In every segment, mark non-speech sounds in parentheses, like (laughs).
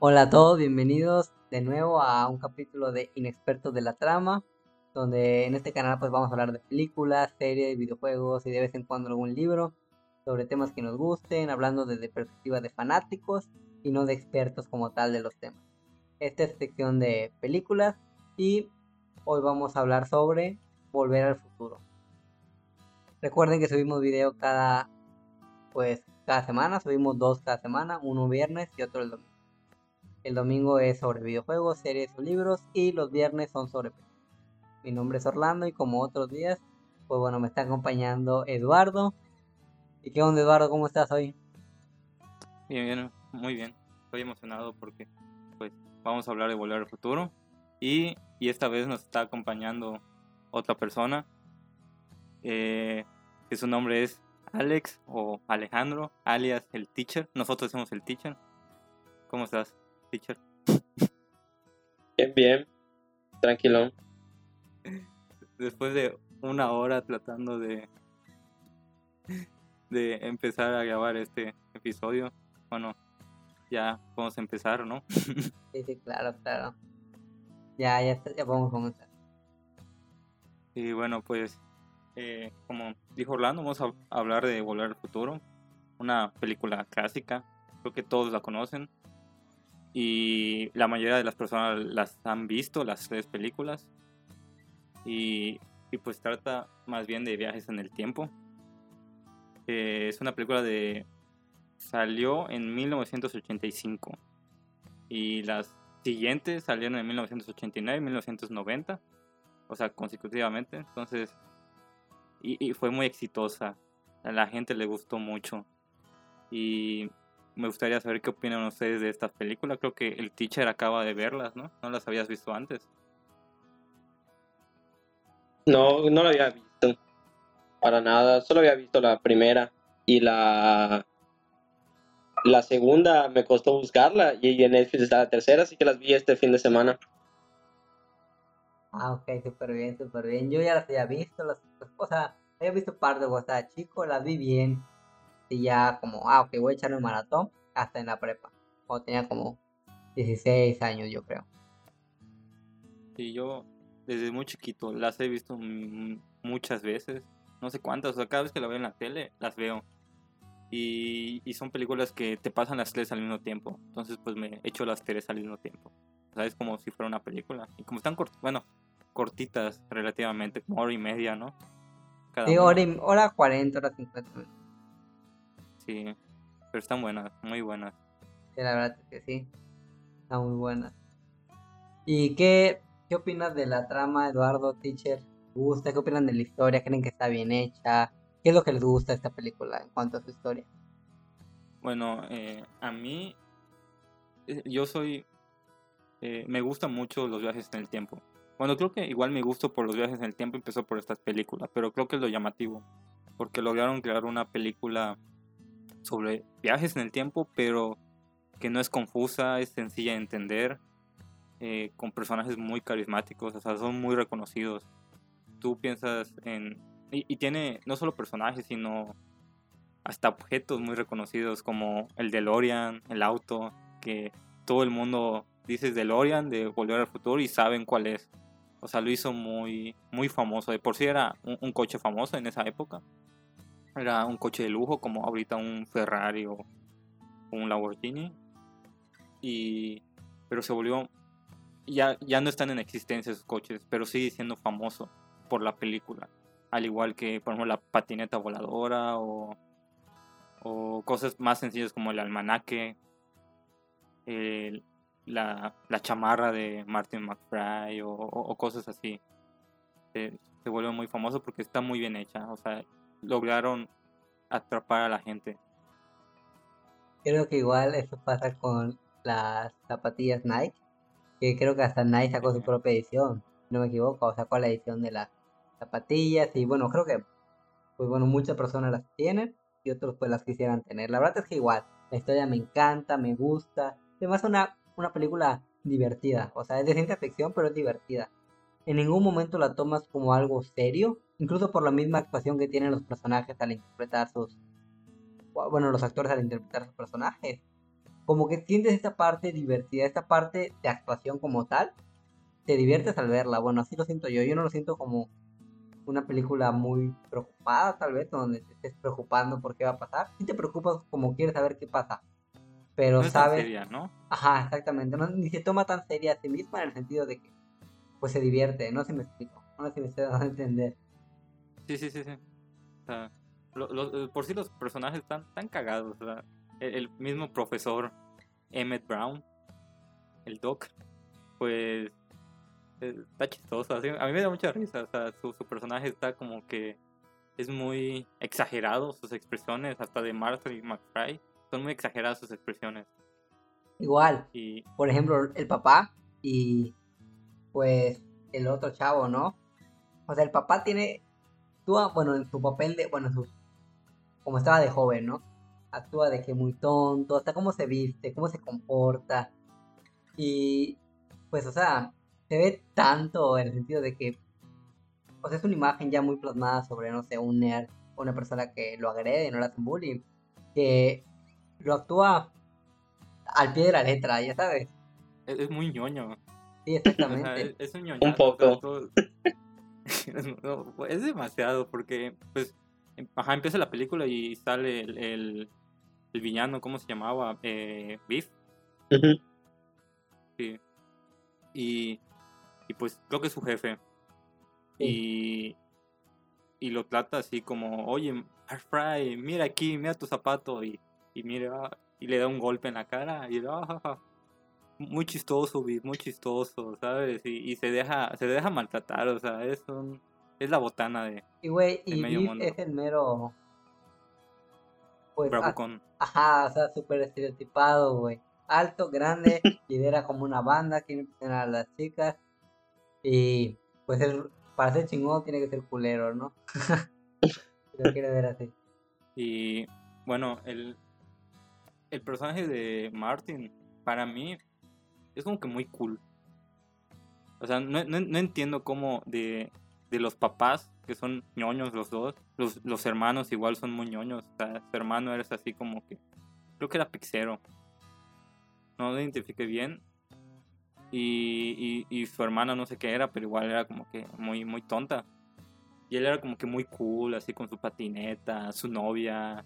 Hola a todos, bienvenidos de nuevo a un capítulo de Inexpertos de la Trama, donde en este canal pues vamos a hablar de películas, series, videojuegos y de vez en cuando algún libro sobre temas que nos gusten, hablando desde perspectiva de fanáticos y no de expertos como tal de los temas. Esta es sección de películas y hoy vamos a hablar sobre Volver al Futuro. Recuerden que subimos video cada pues cada semana, subimos dos cada semana, uno viernes y otro el domingo. El domingo es sobre videojuegos, series o libros y los viernes son sobre. Mi nombre es Orlando y como otros días, pues bueno, me está acompañando Eduardo. ¿Y qué onda Eduardo? ¿Cómo estás hoy? Bien, bien, muy bien. Estoy emocionado porque pues vamos a hablar de Volver al Futuro y, y esta vez nos está acompañando otra persona eh, que su nombre es Alex o Alejandro, alias el teacher. Nosotros somos el teacher. ¿Cómo estás? Bien, bien. Tranquilo. Después de una hora tratando de de empezar a grabar este episodio, bueno, ya podemos empezar, ¿no? (laughs) sí, sí, claro, claro. Ya, ya, ya podemos comenzar. Y bueno, pues, eh, como dijo Orlando, vamos a hablar de Volver al Futuro, una película clásica, creo que todos la conocen, y la mayoría de las personas las han visto, las tres películas. Y, pues trata más bien de viajes en el tiempo. Eh, es una película de... Salió en 1985. Y las siguientes salieron en 1989 y 1990. O sea, consecutivamente. Entonces... Y, y fue muy exitosa. A la gente le gustó mucho. Y me gustaría saber qué opinan ustedes de esta película. Creo que el teacher acaba de verlas, ¿no? ¿No las habías visto antes? No, no la había visto. Para nada. Solo había visto la primera. Y la. La segunda me costó buscarla. Y en Netflix está la tercera, así que las vi este fin de semana. Ah, ok, súper bien, súper bien. Yo ya las había visto, las, o sea, había visto par de estaba chico, las vi bien y ya como, ah, ok, voy a echarme un maratón hasta en la prepa. Cuando tenía como 16 años, yo creo. Y yo desde muy chiquito las he visto muchas veces, no sé cuántas, o sea, cada vez que la veo en la tele, las veo. Y, y son películas que te pasan las tres al mismo tiempo. Entonces, pues me echo las tres al mismo tiempo. O sea, es como si fuera una película. Y como están cortitas, bueno, cortitas relativamente, como hora y media, ¿no? Cada sí, hora, y, hora 40, hora 50 minutos. Sí, pero están buenas, muy buenas. Sí, la verdad es que sí, están muy buenas. ¿Y qué, qué opinas de la trama, Eduardo, teacher? ¿Gusta? ¿Qué opinan de la historia? ¿Creen que está bien hecha? ¿Qué es lo que les gusta de esta película en cuanto a su historia? Bueno, eh, a mí, eh, yo soy, eh, me gustan mucho los viajes en el tiempo. Bueno, creo que igual mi gusto por los viajes en el tiempo empezó por estas películas, pero creo que es lo llamativo, porque lograron crear una película sobre viajes en el tiempo, pero que no es confusa, es sencilla de entender, eh, con personajes muy carismáticos, o sea, son muy reconocidos. Tú piensas en... Y, tiene no solo personajes, sino hasta objetos muy reconocidos como el DeLorean, el auto, que todo el mundo dice DeLorean de Volver al Futuro y saben cuál es. O sea, lo hizo muy, muy famoso. De por sí era un coche famoso en esa época. Era un coche de lujo como ahorita un Ferrari o un Lamborghini. Y, pero se volvió... Ya, ya no están en existencia esos coches, pero sigue siendo famoso por la película. Al igual que, por ejemplo, la patineta voladora o, o cosas más sencillas como el almanaque, la, la, chamarra de Martin McFly o, cosas así. Se, se, vuelve muy famoso porque está muy bien hecha. O sea, lograron atrapar a la gente. Creo que igual eso pasa con las zapatillas Nike, que creo que hasta Nike sacó su propia edición, no me equivoco, o sacó la edición de las zapatillas y bueno, creo que pues bueno, muchas personas las tienen y otros pues las quisieran tener. La verdad es que igual, la historia me encanta, me gusta, además una, una película divertida, o sea, es de ciencia ficción, pero es divertida. En ningún momento la tomas como algo serio, incluso por la misma actuación que tienen los personajes al interpretar sus, bueno, los actores al interpretar sus personajes. como que sientes esta parte divertida, esta parte de actuación como tal, te diviertes al verla. Bueno, así lo siento yo. Yo no lo siento como una película muy preocupada, tal vez, donde te estés preocupando por qué va a pasar. Sí te preocupas como quieres saber qué pasa. Pero No es tan sabes. seria, ¿no? Ajá, exactamente. No, ni se toma tan seria a sí misma en el sentido de que pues se divierte. No sé si me explico. No sé si me estoy dando a entender. Sí, sí, sí, sí. O sea, lo- lo- eh, por sí los personajes están tan cagados. o sea, el, el mismo profesor Emmett Brown, el Doc, pues eh, está chistoso. así, a mí me da mucha risa. O sea, su, su personaje está como que es muy exagerado, sus expresiones, hasta de Martha y McFly. Son muy exageradas sus expresiones. Igual, Y por ejemplo, el papá y pues el otro chavo, ¿no? O sea, el papá tiene, actúa, bueno, en su papel de, bueno, como estaba de joven, ¿no? Actúa de que muy tonto, hasta cómo se viste, cómo se comporta. Y pues, o sea, se ve tanto en el sentido de que, o sea, es una imagen ya muy plasmada sobre, no sé, un nerd, o una persona que lo agrede, no le hacen bullying, que lo actúa al pie de la letra, ya sabes. es, es muy ñoño. Sí, (laughs) O sea, exactamente. es, es un ñoñazo, poco. o sea, todo- (laughs) No, es demasiado porque, pues, em- ajá, empieza la película y sale el, el, el villano, ¿cómo se llamaba? Eh, Beef. Sí. Y, y pues creo que es su jefe. Y, y lo trata así como, oye, Fry, mira aquí, mira tu zapato. Y, y mira, y le da un golpe en la cara. Y ah, ja. Muy chistoso, muy chistoso, ¿sabes? Y, y se deja, se deja maltratar, o sea, es un, es la botana de Y güey, el y medio mundo. es el mero. Pues, a- ajá, o sea, súper estereotipado, güey. Alto, grande, (laughs) lidera como una banda, quiere impresionar a las chicas. Y pues para ser chingón tiene que ser culero, ¿no? (laughs) Lo quiere ver así. Y bueno, el, el personaje de Martin, para mí, es como que muy cool. O sea, no, no- entiendo cómo de, de los papás, que son ñoños los dos, los, los hermanos igual son muy ñoños. O sea, su hermano eres así como que, creo que era pixero. No lo identifiqué bien. Y, y, y su hermana no sé qué era, pero igual era como que muy, muy tonta. Y él era como que muy cool, así con su patineta, su novia.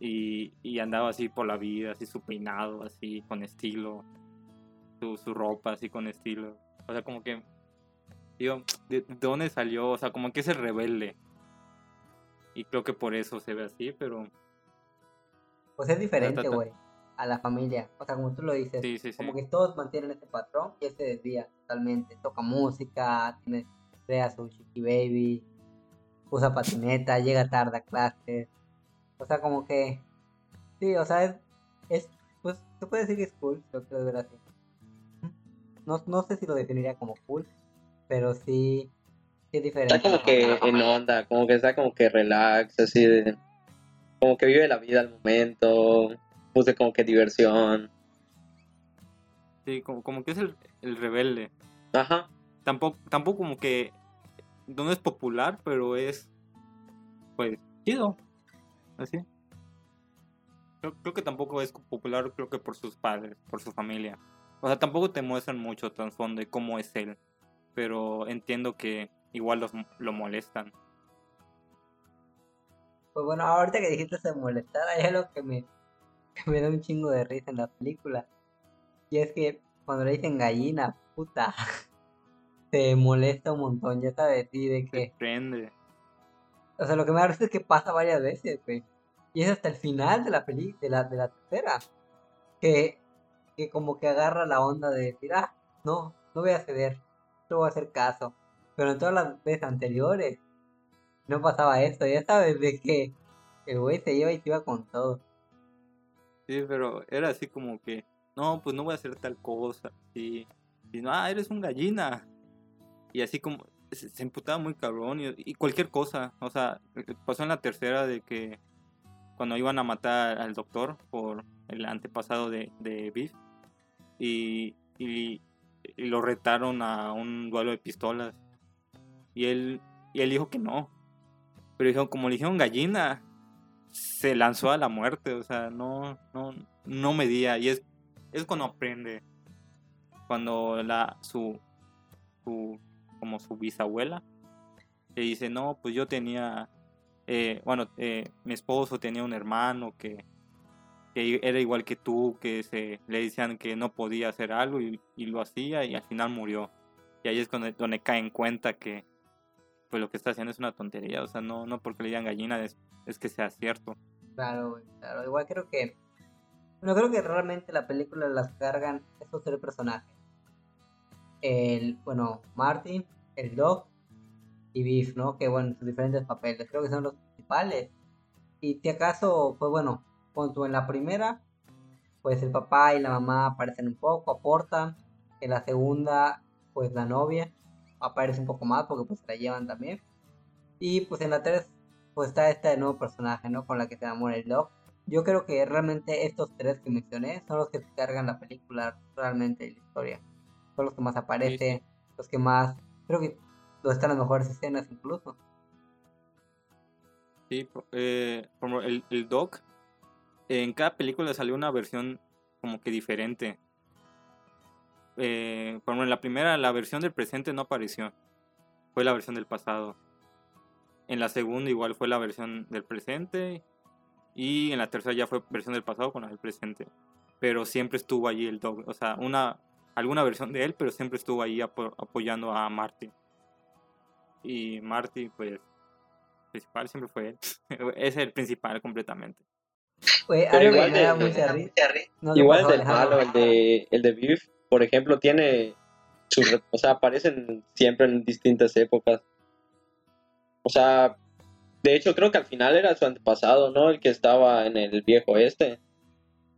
Y, y andaba así por la vida, así su peinado, así con estilo. Su, su ropa, así con estilo. O sea, como que. Digo, ¿de, de dónde salió? O sea, como que es el rebelde. Y creo que por eso se ve así, pero. Pues es diferente, güey, a la familia. O sea, como tú lo dices, Sí, sí, sí. como que todos mantienen ese patrón y él se desvía totalmente. Toca música, tiene, crea su chiqui baby, usa patineta, llega tarde a clases. O sea, como que, sí, o sea, es, es pues, se puede decir que es cool, lo quieres ver así. No, no sé si lo definiría como cool, pero sí, sí es diferente. Está como que en onda, como que está como que relax, así de... Como que vive la vida al momento, puse como que diversión. Sí, como, como que es el, el rebelde. Ajá. Tampoco, tampoco como que. No es popular, pero es. Pues, chido. Así. Creo, creo que tampoco es popular, creo que por sus padres, por su familia. O sea, tampoco te muestran mucho trasfondo de cómo es él. Pero entiendo que igual los, lo molestan. Pues bueno, ahorita que dijiste se molestar, hay algo que me, (laughs) que me da un chingo de risa en la película. Y es que cuando le dicen gallina, puta, (laughs) se molesta un montón, ya sabes, y de Se que, prende. o sea, lo que me da risa es que pasa varias veces, güey. Y es hasta el final de la peli, de la, de la tercera, que, que como que agarra la onda de decir, ah, no, no voy a ceder, no voy a hacer caso. Pero en todas las veces anteriores no pasaba esto, ya sabes, de que el güey se iba y se iba con todo. Sí, pero era así como que. No, pues no voy a hacer tal cosa. Y, y no, ah, eres un gallina. Y así como. Se, emputaba muy cabrón. Y, y cualquier cosa. O sea, pasó en la tercera de que. Cuando iban a matar al doctor por el antepasado de, de Biff. Y, y, lo retaron a un duelo de pistolas. Y él, y él dijo que no. Pero dijo, como le dijeron gallina, se lanzó a la muerte. O sea, no, no, no medía y es, es cuando aprende. Cuando la, su, su, como su bisabuela le dice, no, pues yo tenía, eh, bueno, eh, mi esposo tenía un hermano que, que era igual que tú, que se, le decían que no podía hacer algo y, lo hacía y al final murió. Y ahí es cuando, donde cae en cuenta que pues lo que está haciendo es una tontería. O sea, no, no porque le digan gallina es, es que sea cierto. Claro, claro. Igual creo que. Bueno, creo que realmente la película las cargan estos tres personajes. El, bueno, Martin, el Doc y Beef, ¿no? Que bueno, sus diferentes papeles. Creo que son los principales. Y si acaso, pues bueno, cuando en la primera, pues el papá y la mamá aparecen un poco, aportan. En la segunda, pues la novia aparece un poco más porque pues se la llevan también. Y pues en la 3 pues está este nuevo personaje, ¿no? Con la que se enamora el Doc. Yo creo que realmente estos tres que mencioné son los que cargan la película realmente la historia. Son los que más aparecen, los que más... Creo que donde están las mejores escenas incluso. Sí, eh, como el, el Doc, en cada película salió una versión como que diferente. Eh, por ejemplo, en la primera, la versión del presente no apareció. Fue la versión del pasado. En la segunda, igual fue la versión del presente. Y en la tercera ya fue versión del pasado con la del presente. Pero siempre estuvo allí el Doc. O sea, una, alguna versión de él, pero siempre estuvo ahí apoyando a Marty. Y Marty, pues, principal siempre fue él. (laughs) es el principal completamente. Igual, igual del malo, el de, el de Beef, por ejemplo, tiene o sea, aparecen siempre en distintas épocas. O sea, de hecho creo que al final era su antepasado, ¿no? El que estaba en el viejo este.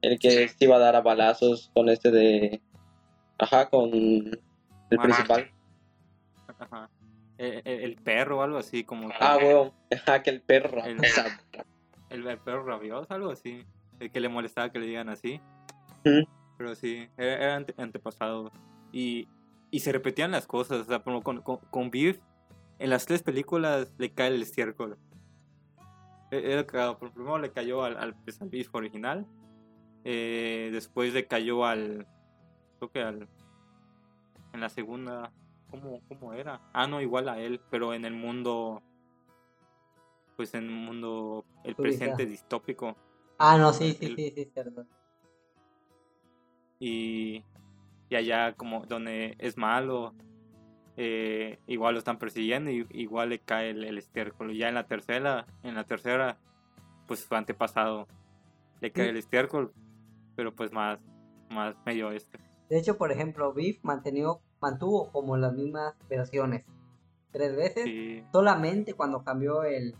El que se iba a dar a balazos con este de... Ajá, con el principal. Ajá. El, el, perro o algo así como... Ah, bueno. Ajá, que el perro. El, (laughs) el, perro rabioso, algo así. El que le molestaba que le digan así. Pero sí, era, antepasado. Y, y se repetían las cosas. O sea, con, con, con Beef, en las tres películas le cae el estiércol. E, era por primero le cayó al, al, pues, Beef original. Eh, después le cayó al. Creo que al. En la segunda. ¿Cómo, ¿Cómo era? Ah, no, igual a él, pero en el mundo. Pues en el mundo. El presente distópico. Ah, no, sí, sí, sí, sí, cierto y, y allá como donde es malo, eh, igual lo están persiguiendo y igual le cae el, el estiércol. Ya en la tercera, en la tercera, pues fue antepasado, le cae el estiércol, pero pues más, más medio este. De hecho, por ejemplo, Beef mantenió, mantuvo como las mismas versiones tres veces, solamente cuando cambió el,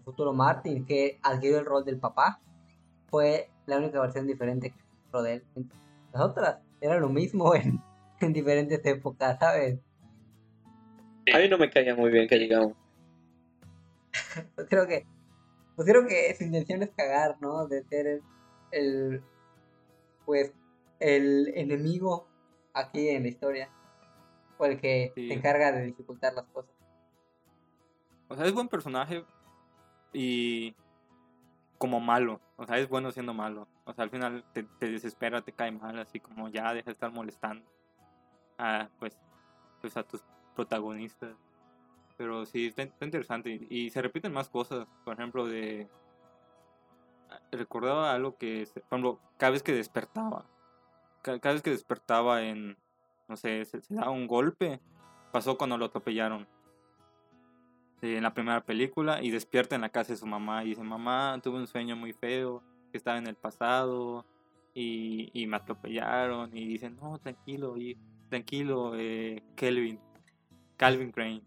el futuro Martin, que adquirió el rol del papá, fue la única versión diferente que de él. Las otras era lo mismo (laughs) en, en diferentes épocas, ¿sabes? A mí no me caía muy bien que digamos. (laughs) pues creo que, pues creo que su intención es cagar, ¿no? De ser el, pues, el enemigo aquí en la historia. O el que se encarga de dificultar las cosas. O sea, es buen personaje y como malo. O sea, es bueno siendo malo. O sea, al final te, desespera, te cae mal, así como ya deja de estar molestando a, pues, pues a tus protagonistas. Pero sí, está, interesante. Y, se repiten más cosas. Por ejemplo, de... Recordaba algo que, por ejemplo, cada vez que despertaba. Cada, vez que despertaba en, no sé, se, se daba un golpe. Pasó cuando lo atropellaron en la primera película y despierta en la casa de su mamá y dice, mamá, tuve un sueño muy feo, que estaba en el pasado y, y me atropellaron y dice, no, tranquilo, y, tranquilo, eh, Kelvin, Calvin Crane.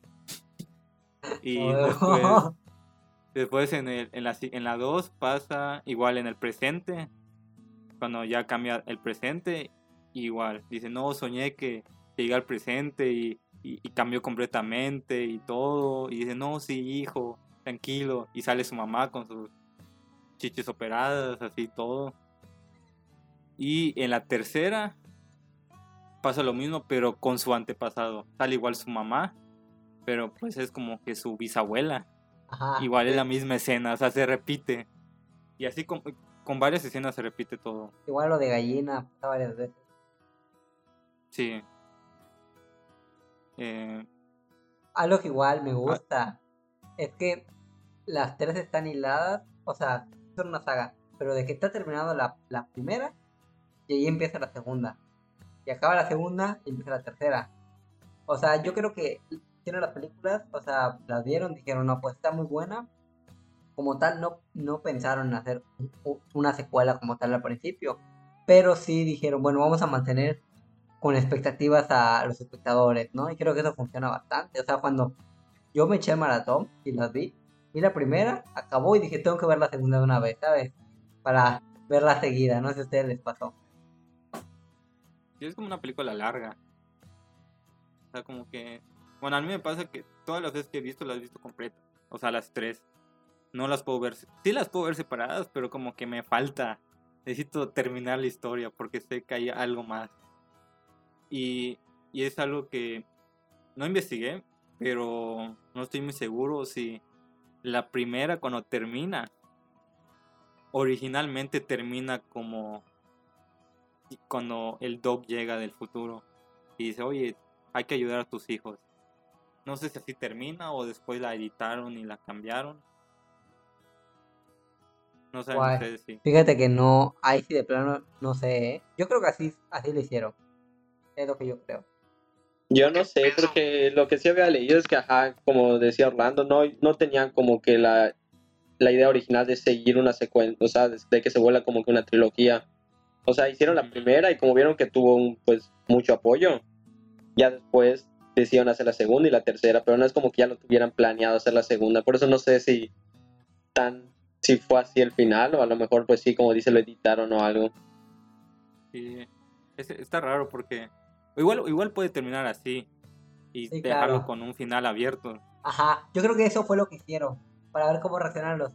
Y (laughs) después, después en, el, en, la, en la 2 pasa igual en el presente, cuando ya cambia el presente, igual, dice, no, soñé que llega al presente y y, cambió completamente y todo. Y dice, no, sí, hijo, tranquilo. Y sale su mamá con sus chiches operadas, así todo. Y en la tercera pasa lo mismo, pero con su antepasado. Sale igual su mamá, pero pues es como que su bisabuela. Igual es la misma escena, o sea, se repite. Y así como, con varias escenas se repite todo. Igual lo de gallina varias veces. Sí. Eh, Algo que igual me gusta es que las tres están hiladas, o sea, son una saga, pero de que está terminando la, la primera y ahí empieza la segunda. Y acaba la segunda y empieza la tercera. O sea, yo creo que hicieron las películas, o sea, las vieron, dijeron, no, pues está muy buena. Como tal, no, no pensaron en hacer una secuela como tal al principio. Pero sí dijeron, bueno, vamos a mantener con expectativas a los espectadores, ¿no? Y creo que eso funciona bastante. O sea, cuando yo me eché el maratón y las vi, vi la primera, acabó y dije, tengo que ver la segunda de una vez, ¿sabes? Para verla seguida, no sé si a ustedes les pasó. sí, es como una película larga. O sea, como que. Bueno, a mí me pasa que todas las veces que he visto las he visto completas. O sea, las tres. No las puedo ver. Sí las puedo ver separadas, pero como que me falta. Necesito terminar la historia porque sé que hay algo más. Y, y es algo que no investigué, pero no estoy muy seguro si la primera cuando termina, originalmente termina como cuando el Doc llega del futuro y dice, oye, hay que ayudar a tus hijos. No sé si así termina o después la editaron y la cambiaron. No saben ustedes si. Fíjate que no, ahí sí de plano, no sé, ¿eh? Yo creo que así, así lo hicieron. Es lo que yo creo. Yo no sé, porque lo que sí había leído es que, ajá, como decía Orlando, no, no tenían como que la, la idea original de seguir una secuencia, o sea, de, de que se vuelva como que una trilogía. O sea, hicieron la primera y como vieron que tuvo un, pues mucho apoyo, ya después decidieron hacer la segunda y la tercera, pero no es como que ya lo tuvieran planeado hacer la segunda. Por eso no sé si tan si fue así el final o a lo mejor pues sí, como dice, lo editaron o algo. Sí, es- está raro porque igual, igual puede terminar así y Sí, dejarlo claro. con un final abierto. Ajá, yo creo que eso fue lo que hicieron, para ver cómo reaccionaron los,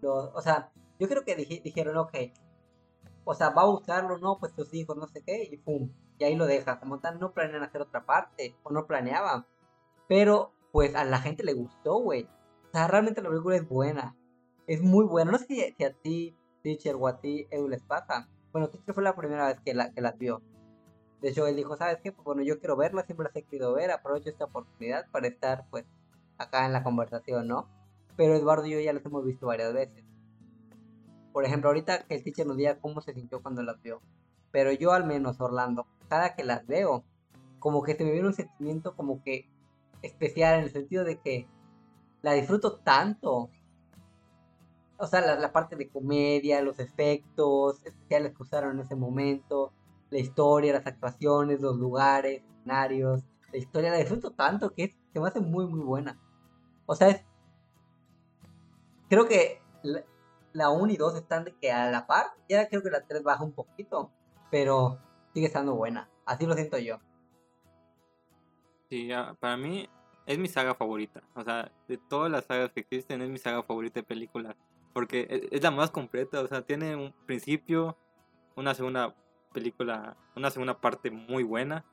los o sea, yo creo que dije- dijeron, ok, o sea, va a usarlo, no, pues tus hijos, no sé qué, y pum, y ahí lo deja, como tal, no planean hacer otra parte, o no planeaban, pero, pues, a la gente le gustó, güey, o sea, realmente la película es buena, es muy buena, no sé si, si a ti, Teacher, o a ti, Edu, les pasa, bueno, Teacher fue la primera vez que, la, que las vio, de hecho, él dijo, ¿sabes qué? Pues bueno, yo quiero verla, siempre las he querido ver, aprovecho esta oportunidad para estar, pues, acá en la conversación, ¿no? Pero Eduardo y yo ya las hemos visto varias veces. Por ejemplo, ahorita que el teacher nos diga cómo se sintió cuando las vio. Pero yo al menos, Orlando, cada que las veo, como que se me viene un sentimiento como que especial en el sentido de que la disfruto tanto. O sea, la, la parte de comedia, los efectos especiales que usaron en ese momento, la historia, las actuaciones, los lugares, escenarios, la historia, la disfruto tanto que es- se me hace muy, muy buena. O sea, es, creo que la, la 1 y 2 están de que a la par, ya creo que la 3 baja un poquito, pero sigue estando buena. Así lo siento yo. Sí, para mí es mi saga favorita. O sea, de todas las sagas que existen, es mi saga favorita de películas. Porque e- es la más completa. O sea, tiene un principio, una segunda película, una segunda parte muy buena.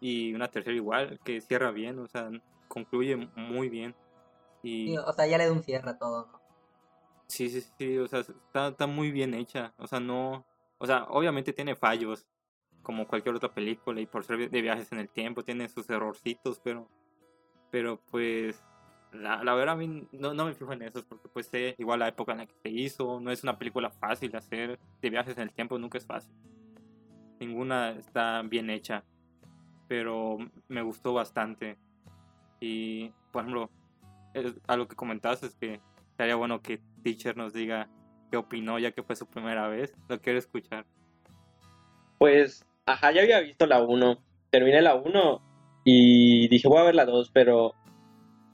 Y una tercera igual, que cierra bien. O sea, concluye muy bien. Y Sí, o sea, ya le da un cierre a todo, ¿no? sí, sí, sí. O sea, está, está muy bien hecha. O sea, no. O sea, obviamente tiene fallos. Como cualquier otra película. Y por ser de viajes en el tiempo, tiene sus errorcitos. Pero pero pues la, la verdad a mí no, no me fijo en eso porque pues sé igual la época en la que se hizo, no es una película fácil de hacer, de viajes en el tiempo nunca es fácil. Ninguna está bien hecha, pero me gustó bastante. Y por ejemplo, es- a lo que comentaste es que estaría bueno que Teacher nos diga qué opinó ya que fue su primera vez. Lo quiero escuchar. Pues, ajá, ya había visto la 1. Terminé la 1 y dije, voy a ver la 2, pero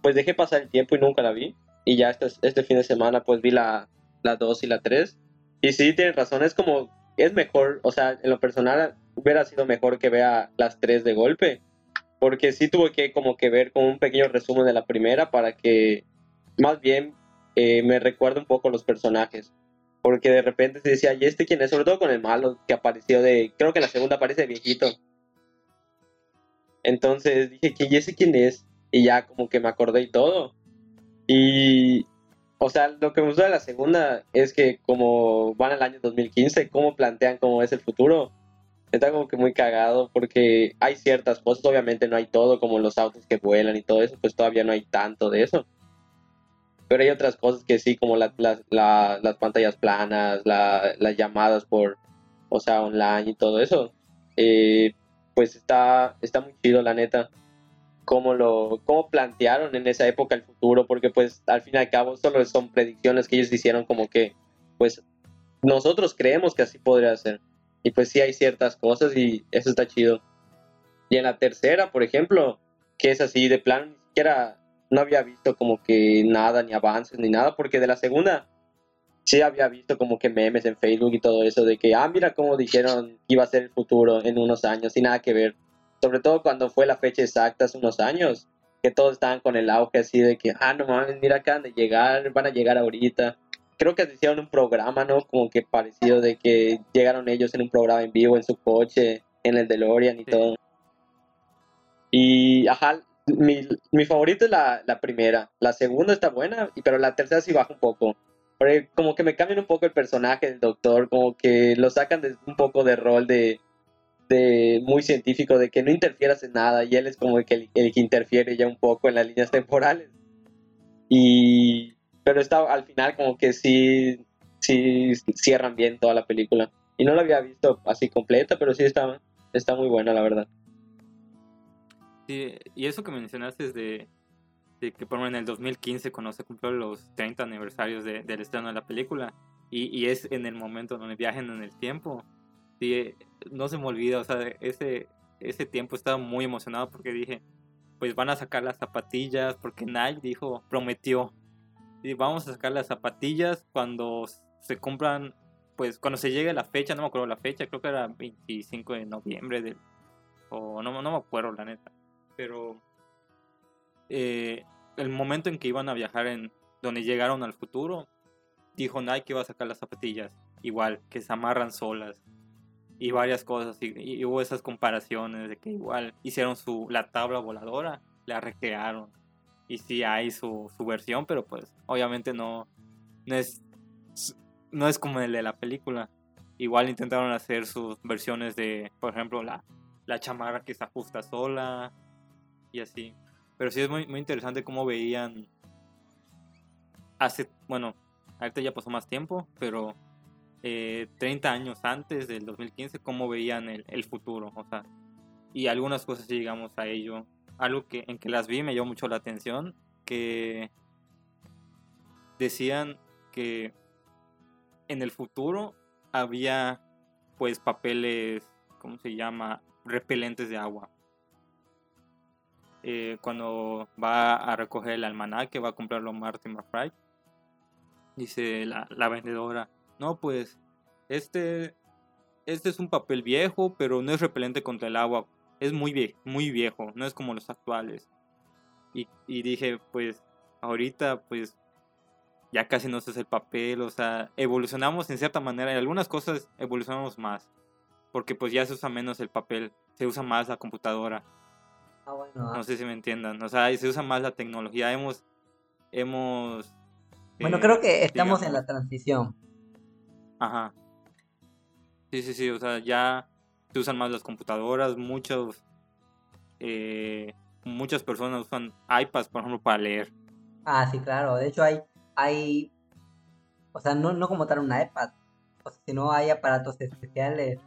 pues dejé pasar el tiempo y nunca la vi. Y ya este, este fin de semana pues vi la, la 2 y la 3. Y sí, tienes razón, es como, es mejor, o sea, en lo personal hubiera sido mejor que vea las 3 de golpe. Porque sí tuve que como que ver como un pequeño resumen de la primera para que más bien eh, me recuerde un poco los personajes porque de repente se decía, ¿y este quién es? Sobre todo con el malo que apareció de, creo que la segunda aparece de viejito. Entonces dije, ¿y ese quién es? Y ya como que me acordé y todo. Y o sea, lo que me gustó de la segunda es que como van al año 2015, cómo plantean cómo es el futuro, está como que muy cagado porque hay ciertas cosas, obviamente no hay todo, como los autos que vuelan y todo eso, pues todavía no hay tanto de eso. Pero hay otras cosas que sí, como la- la- la- las pantallas planas, la- las llamadas por, o sea, online y todo eso. Eh, pues está, está muy chido, la neta cómo lo cómo plantearon en esa época el futuro porque pues al fin y al cabo solo son predicciones que ellos hicieron como que pues nosotros creemos que así podría ser. Y pues sí hay ciertas cosas y eso está chido. Y en la tercera por ejemplo que es así de plan ni siquiera no había visto como que nada ni avances ni nada porque de la segunda sí había visto como que memes en Facebook y todo eso de que ah mira cómo dijeron que iba a ser el futuro en unos años y nada que ver sobre todo cuando fue la fecha exacta hace unos años, que todos estaban con el auge así de que, ah, no mames, mira acaban de llegar, van a llegar ahorita. Creo que hicieron un programa, ¿no? Como que parecido de que llegaron ellos en un programa en vivo en su coche, en el DeLorean y Sí. todo. Y, ajá, mi, mi favorito es la, la primera. La segunda está buena, pero la tercera sí baja un poco. Porque como que me cambian un poco el personaje del doctor, como que lo sacan de un poco de rol de, de muy científico, de que no interfieras en nada, y él es como el que, el que interfiere ya un poco en las líneas temporales. Y, pero está al final como que sí, sí cierran bien toda la película. Y no la había visto así completa, pero sí está, está muy buena, la verdad. Sí, y eso que mencionaste es de, de que por en el 2015, cuando se cumplió los 30 aniversarios de- del estreno de la película, y, y es en el momento donde viajan en el tiempo, sí, no se me olvida, o sea, ese, ese tiempo estaba muy emocionado porque dije, pues van a sacar las zapatillas, porque Nike dijo, prometió, y vamos a sacar las zapatillas cuando se cumplan, pues cuando se llegue la fecha, no me acuerdo la fecha, creo que era 25 de noviembre o no, no me acuerdo la neta, pero eh, el momento en que iban a viajar en donde llegaron al futuro, dijo Nike que iba a sacar las zapatillas, igual, que se amarran solas y varias cosas, y, hubo esas comparaciones de que igual hicieron su, la tabla voladora, la recrearon, y sí hay su, su versión, pero pues obviamente no, no es, no es como el de la película. Igual intentaron hacer sus versiones de, por ejemplo, la, la chamarra que se ajusta sola y así. Pero sí es muy, muy interesante cómo veían hace, bueno, ahorita ya pasó más tiempo, pero eh, 30 años antes del 2015, cómo veían el, futuro, o sea, y algunas cosas llegamos a ello. Algo que en que las vi me llamó mucho la atención, que decían que en el futuro había pues papeles, ¿cómo se llama? repelentes de agua. Eh, cuando va a recoger el almanaque, va a comprarlo Martin McFly. Dice la, la vendedora, no pues, este, este es un papel viejo, pero no es repelente contra el agua. Es muy, vie muy viejo, no es como los actuales. Y, y dije, pues, ahorita pues ya casi no se hace el papel, o sea, evolucionamos en cierta manera, en algunas cosas evolucionamos más, porque pues ya se usa menos el papel, se usa más la computadora, Ah, bueno. no sé si me entiendan, o sea, se usa más la tecnología, hemos, hemos... Bueno, eh, creo que estamos en la transición. Ajá. Sí, sí, sí, o sea, ya se usan más las computadoras, muchos, eh, muchas personas usan iPads, por ejemplo, para leer. Ah, sí, claro. De hecho, hay, hay, o sea, no, no como tal una iPad, o sea, sino hay aparatos especiales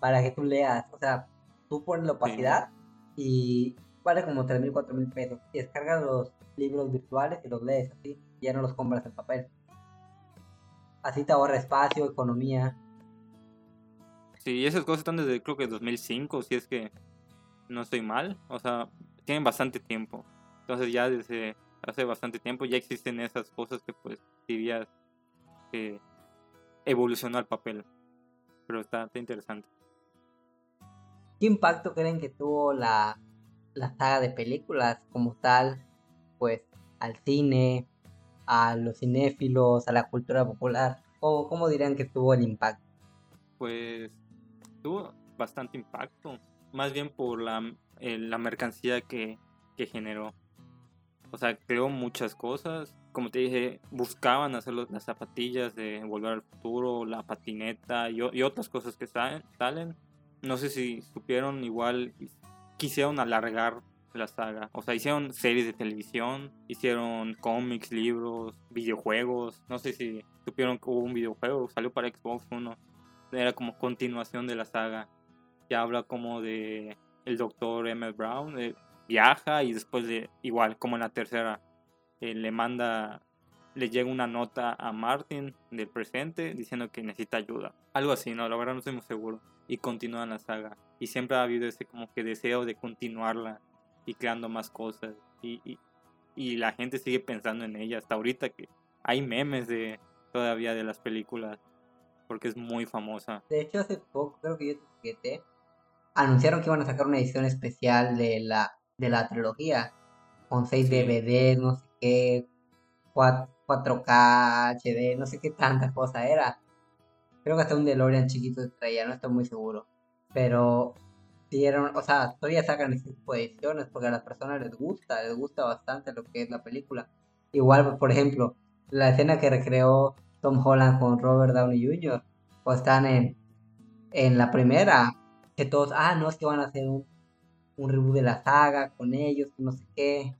para que tú leas. O sea, tú pones la opacidad y vale como 3 mil, 4 mil pesos. Y descargas los libros virtuales y los lees así. Y ya no los compras en papel. Así te ahorra espacio, economía. Sí, esas cosas están desde creo que 2005, si es que no estoy mal. O sea, tienen bastante tiempo. Entonces ya desde hace bastante tiempo ya existen esas cosas que pues dirías que evolucionó al papel. Pero está, está interesante. ¿Qué impacto creen que tuvo la, la saga de películas como tal? Pues al cine, a los cinéfilos, a la cultura popular. ¿Cómo, cómo dirían que tuvo el impacto? Pues tuvo bastante impacto. Más bien por la, eh, la mercancía que, que generó. O sea, creó muchas cosas. como te dije, buscaban hacer las zapatillas de Volver al Futuro, la patineta y, otras cosas que salen. No sé si supieron igual, quisieron alargar la saga. O sea, hicieron series de televisión, hicieron cómics, libros, videojuegos. No sé si supieron que hubo un videojuego, salió para Xbox One. Era como continuación de la saga. Ya habla como de el doctor Emmett Brown. eh, viaja y después de, igual, como en la tercera, eh, le manda, le llega una nota a Martin del presente diciendo que necesita ayuda. Algo así, no, la verdad no estoy muy seguro. Y continúan la saga. Y siempre ha habido ese como que deseo de continuarla y creando más cosas. Y, y, y la gente sigue pensando en ella hasta ahorita que hay memes de todavía de las películas porque es muy famosa. De hecho, hace poco, creo que yo te etiqueté, anunciaron que iban a sacar una edición especial de la, de la trilogía, con 6 Sí. DVDs, no sé qué, 4, 4K, HD, no sé qué tanta cosa era. Creo que hasta un DeLorean chiquito traía, no estoy muy seguro. Pero dieron, o sea, todavía sacan este tipo de ediciones porque a las personas les gusta, les gusta bastante lo que es la película. Igual, por ejemplo, la escena que recreó Tom Holland con Robert Downey Jr. o están en, en la primera, que todos, ah, no, es que van a hacer un, un reboot de la saga con ellos, no sé qué.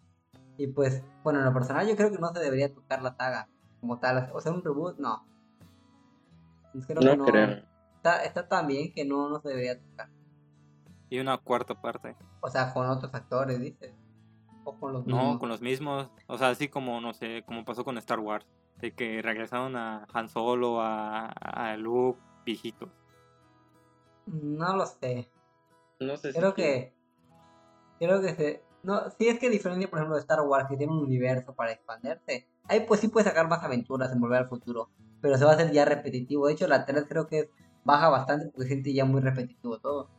Y pues, bueno, en lo personal yo creo que no se debería tocar la saga como tal, o sea, un reboot, no. Creo que No creo. Está, está tan bien que no, no se debería tocar. Y una cuarta parte. O sea, con otros actores, dices. O con los No, mismos. con los mismos. O sea, así como, no sé, como pasó con Star Wars. De que regresaron a Han Solo, a, a Luke, viejitos. No lo sé. No sé si Creo que. Creo que se. No, sí es que diferencia, por ejemplo, de Star Wars, que tiene un universo para expandirse. Ahí pues sí puede sacar más aventuras en Volver al Futuro. Pero se va a hacer ya repetitivo. De hecho, la 3 creo que baja bastante porque siente ya muy repetitivo todo.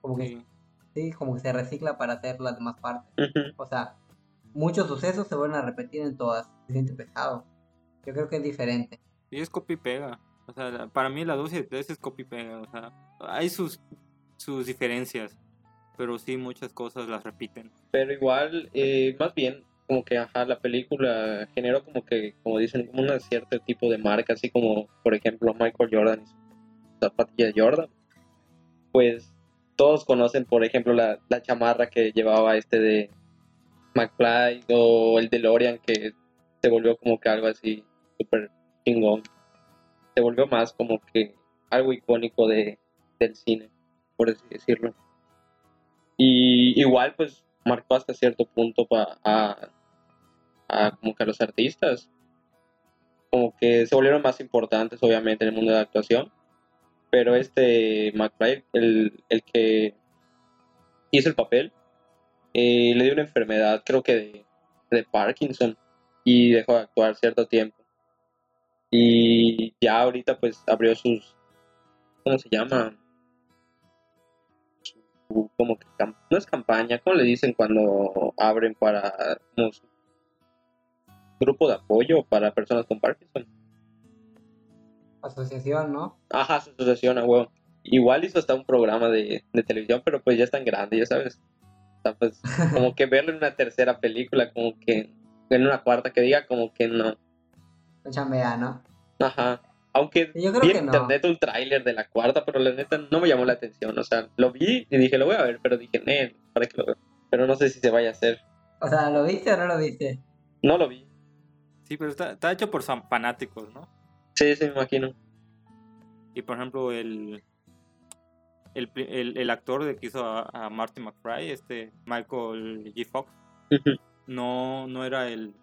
Como que Sí. sí, como que se recicla para hacer las demás partes. Ujú. O sea, muchos sucesos se vuelven a repetir en todas. Se siente pesado. Yo creo que es diferente. Y es copy y pega. O sea, para mí la 2 y la 3 es copy y pega. O sea, hay sus, sus diferencias. Pero sí, muchas cosas las repiten. Pero igual, eh, más bien, como que, ajá, la película generó como que, como dicen, como un cierto tipo de marca, así como, por ejemplo, Michael Jordan y su zapatilla Jordan. Pues todos conocen, por ejemplo, la, la chamarra que llevaba este de McFly o el DeLorean que se volvió como que algo así súper chingón. Se volvió más como que algo icónico de, del cine, por así decirlo. Y igual, pues, marcó hasta cierto punto pa- a, a como que a los artistas. Como que se volvieron más importantes, obviamente, en el mundo de la actuación. Pero este McFly, el, el que hizo el papel, eh, le dio una enfermedad, creo que de, Parkinson, y dejó de actuar cierto tiempo. Y ya ahorita, pues, abrió sus, ¿cómo se llama? Como que no es campaña, ¿cómo le dicen cuando abren para como grupo de apoyo para personas con Parkinson? Asociación, ¿no? Ajá, su asociación a huevo. Igual hizo hasta un programa de, de televisión, pero pues ya es tan grande, ya sabes. O sea, pues (laughs) como que verlo en una tercera película, como que en una cuarta que diga, como que no. No chambea, ¿no? Ajá. Aunque Yo creo vi que en no. internet un tráiler de la cuarta, pero la neta no me llamó la atención. O sea, lo vi y dije, lo voy a ver, pero dije, "Nel, ¿para qué lo veo? Pero no sé si se vaya a hacer. O sea, ¿lo viste o no lo viste? No lo vi. Sí, pero está, está hecho por fan- fanáticos, ¿no? Sí, sí, me imagino. Y por ejemplo, el, el, el, el actor de que hizo a, a Marty McFly, este Michael G. Fox, no, no era el.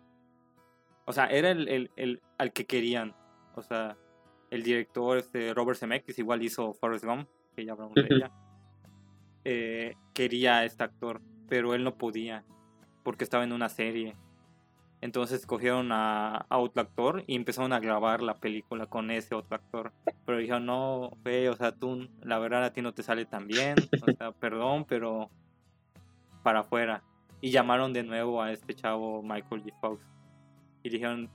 O sea, era el, el, el al que querían. O sea, el director, este Robert Zemeckis, igual hizo Forrest Gump, que ya hablamos de ella. eh, quería a este actor, pero él no podía, porque estaba en una serie. Entonces cogieron a, a otro actor y empezaron a grabar la película con ese otro actor. Pero dijeron, no, fe, o sea, tú, la verdad a ti no te sale tan bien, o sea, (laughs) perdón, pero para afuera. Y llamaron de nuevo a este chavo Michael G. Fox. Y dijeron,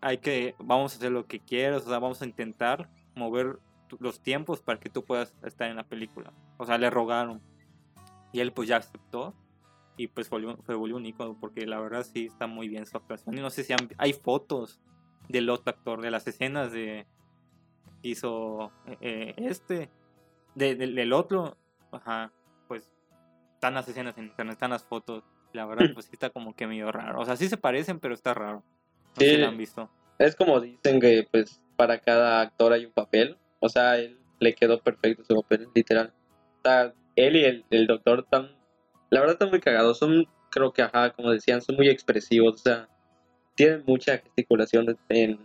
hay que, vamos a hacer lo que quieras, o sea, vamos a intentar mover los tiempos para que tú puedas estar en la película. O sea, le rogaron. Y él pues ya aceptó. Y pues fue, fue volvió un ícono porque la verdad sí está muy bien su actuación. Y no sé si han- hay fotos del otro actor, de las escenas de que hizo eh, este, de- del- del otro, ajá, pues están las escenas en internet, están las fotos. La verdad, (clears throat) pues sí está como que medio raro. O sea, sí se parecen, pero está raro. No sé si Sí. lo han visto. Es como dicen que pues para cada actor hay un papel. O sea, él le quedó perfecto su papel, literal. O sea, él y el, el doctor están, la verdad están muy cagados. Son, creo que, ajá, como decían, son muy expresivos. O sea, tienen mucha gesticulación en,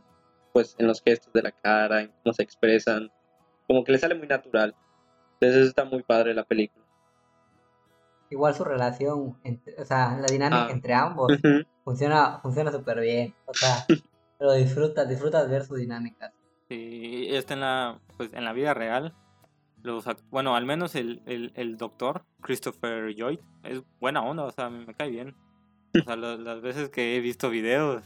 pues, en los gestos de la cara, en cómo se expresan. Como que le sale muy natural. Entonces eso está muy padre la película. Igual su relación, entre- o sea, la dinámica Ah. entre ambos funciona funciona súper bien. O sea, (laughs) lo disfrutas, disfrutas ver su dinámica. Sí, está en la, pues, en la vida real. Los, bueno, al menos el, el, el doctor, Christopher Lloyd, es buena onda, o sea, me cae bien. O sea, la- las veces que he visto videos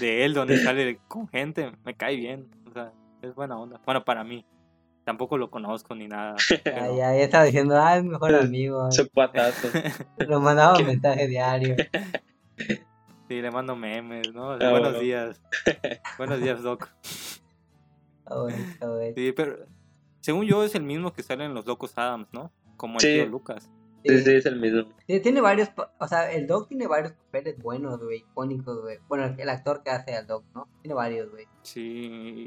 de él donde sale con gente, me cae bien. O sea, es buena onda. Bueno, para mí. Tampoco lo conozco ni nada. (laughs) Pero- ya, ya estaba diciendo, ah, es mejor amigo. Su cuatazo. Lo mandaba ¿Qué? un mensaje diario. (laughs) Sí, le mando memes, ¿no? De Ah, buenos bueno. días. (laughs) buenos días, Doc. Está bueno, está bueno. Sí, pero según yo es el mismo que sale en Los Locos Adams, ¿no? Como el Sí. tío Lucas. Sí, Sí, es el mismo. sí, tiene varios, o sea, el Doc tiene varios papeles buenos, güey, icónicos, güey. Bueno, el, el actor que hace al Doc, ¿no? Tiene varios, güey. Sí,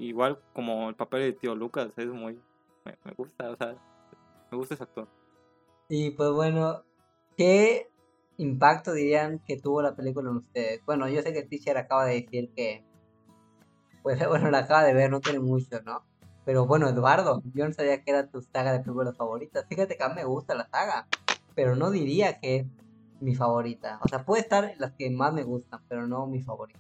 igual como el papel de tío Lucas es muy... Me, me gusta, o sea, me gusta ese actor. Y pues bueno, ¿qué impacto dirían que tuvo la película en ustedes? Bueno, yo sé que el teacher acaba de decir que, pues (laughs) bueno, la acaba de ver, no tiene mucho, ¿no? Pero bueno, Eduardo, yo no sabía que era tu saga de películas favoritas. Fíjate que a mí me gusta la saga, pero no diría que es mi favorita. O sea, puede estar las que más me gustan, pero no mi favorita.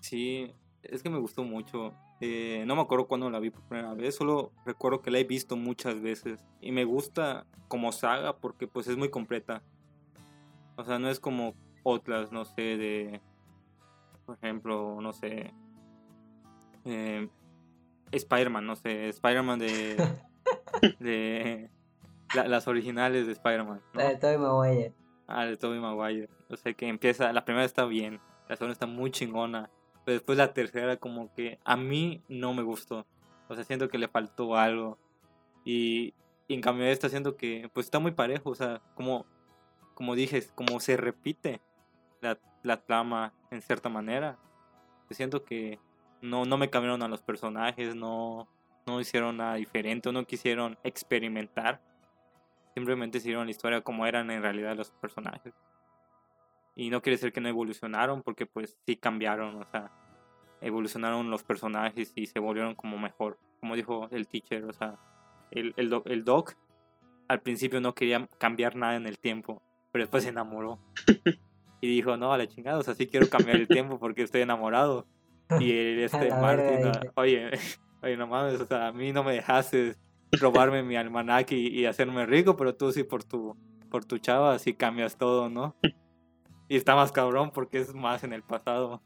Sí, es que me gustó mucho. Eh, no me acuerdo cuándo la vi por primera vez, solo recuerdo que la he visto muchas veces. Y me gusta como saga porque pues es muy completa. O sea, no es como otras, no sé, de... Por ejemplo, no sé... eh, Spider-Man, no sé, Spider-Man de... (laughs) de la- las originales de Spider-Man. ¿no? La de Tobey Maguire. Ah, de Tobey Maguire. O sea que empieza, la primera está bien, la segunda está muy chingona, pero después la tercera como que a mí no me gustó. O sea, siento que le faltó algo. Y, y en cambio esta siento que pues está muy parejo, o sea, como, como dije, como se repite la, la trama en cierta manera. Yo siento que no, no me cambiaron a los personajes, no, no hicieron nada diferente, no quisieron experimentar simplemente siguieron la historia como eran en realidad los personajes. Y no quiere decir que no evolucionaron, porque pues sí cambiaron, o sea, evolucionaron los personajes y se volvieron como mejor. Como dijo el teacher, o sea, el, el, doc, el doc al principio no quería cambiar nada en el tiempo, pero después se enamoró. (laughs) Y dijo, no, a la chingada, o sea, sí quiero cambiar el tiempo porque estoy enamorado. Y (laughs) el, este Martin, ah, oye, (laughs) oye, no mames, o sea, a mí no me dejaste robarme mi almanaque y, y hacerme rico, pero tú sí por tu, por tu chava sí cambias todo, ¿no? Y está más cabrón porque es más en el pasado.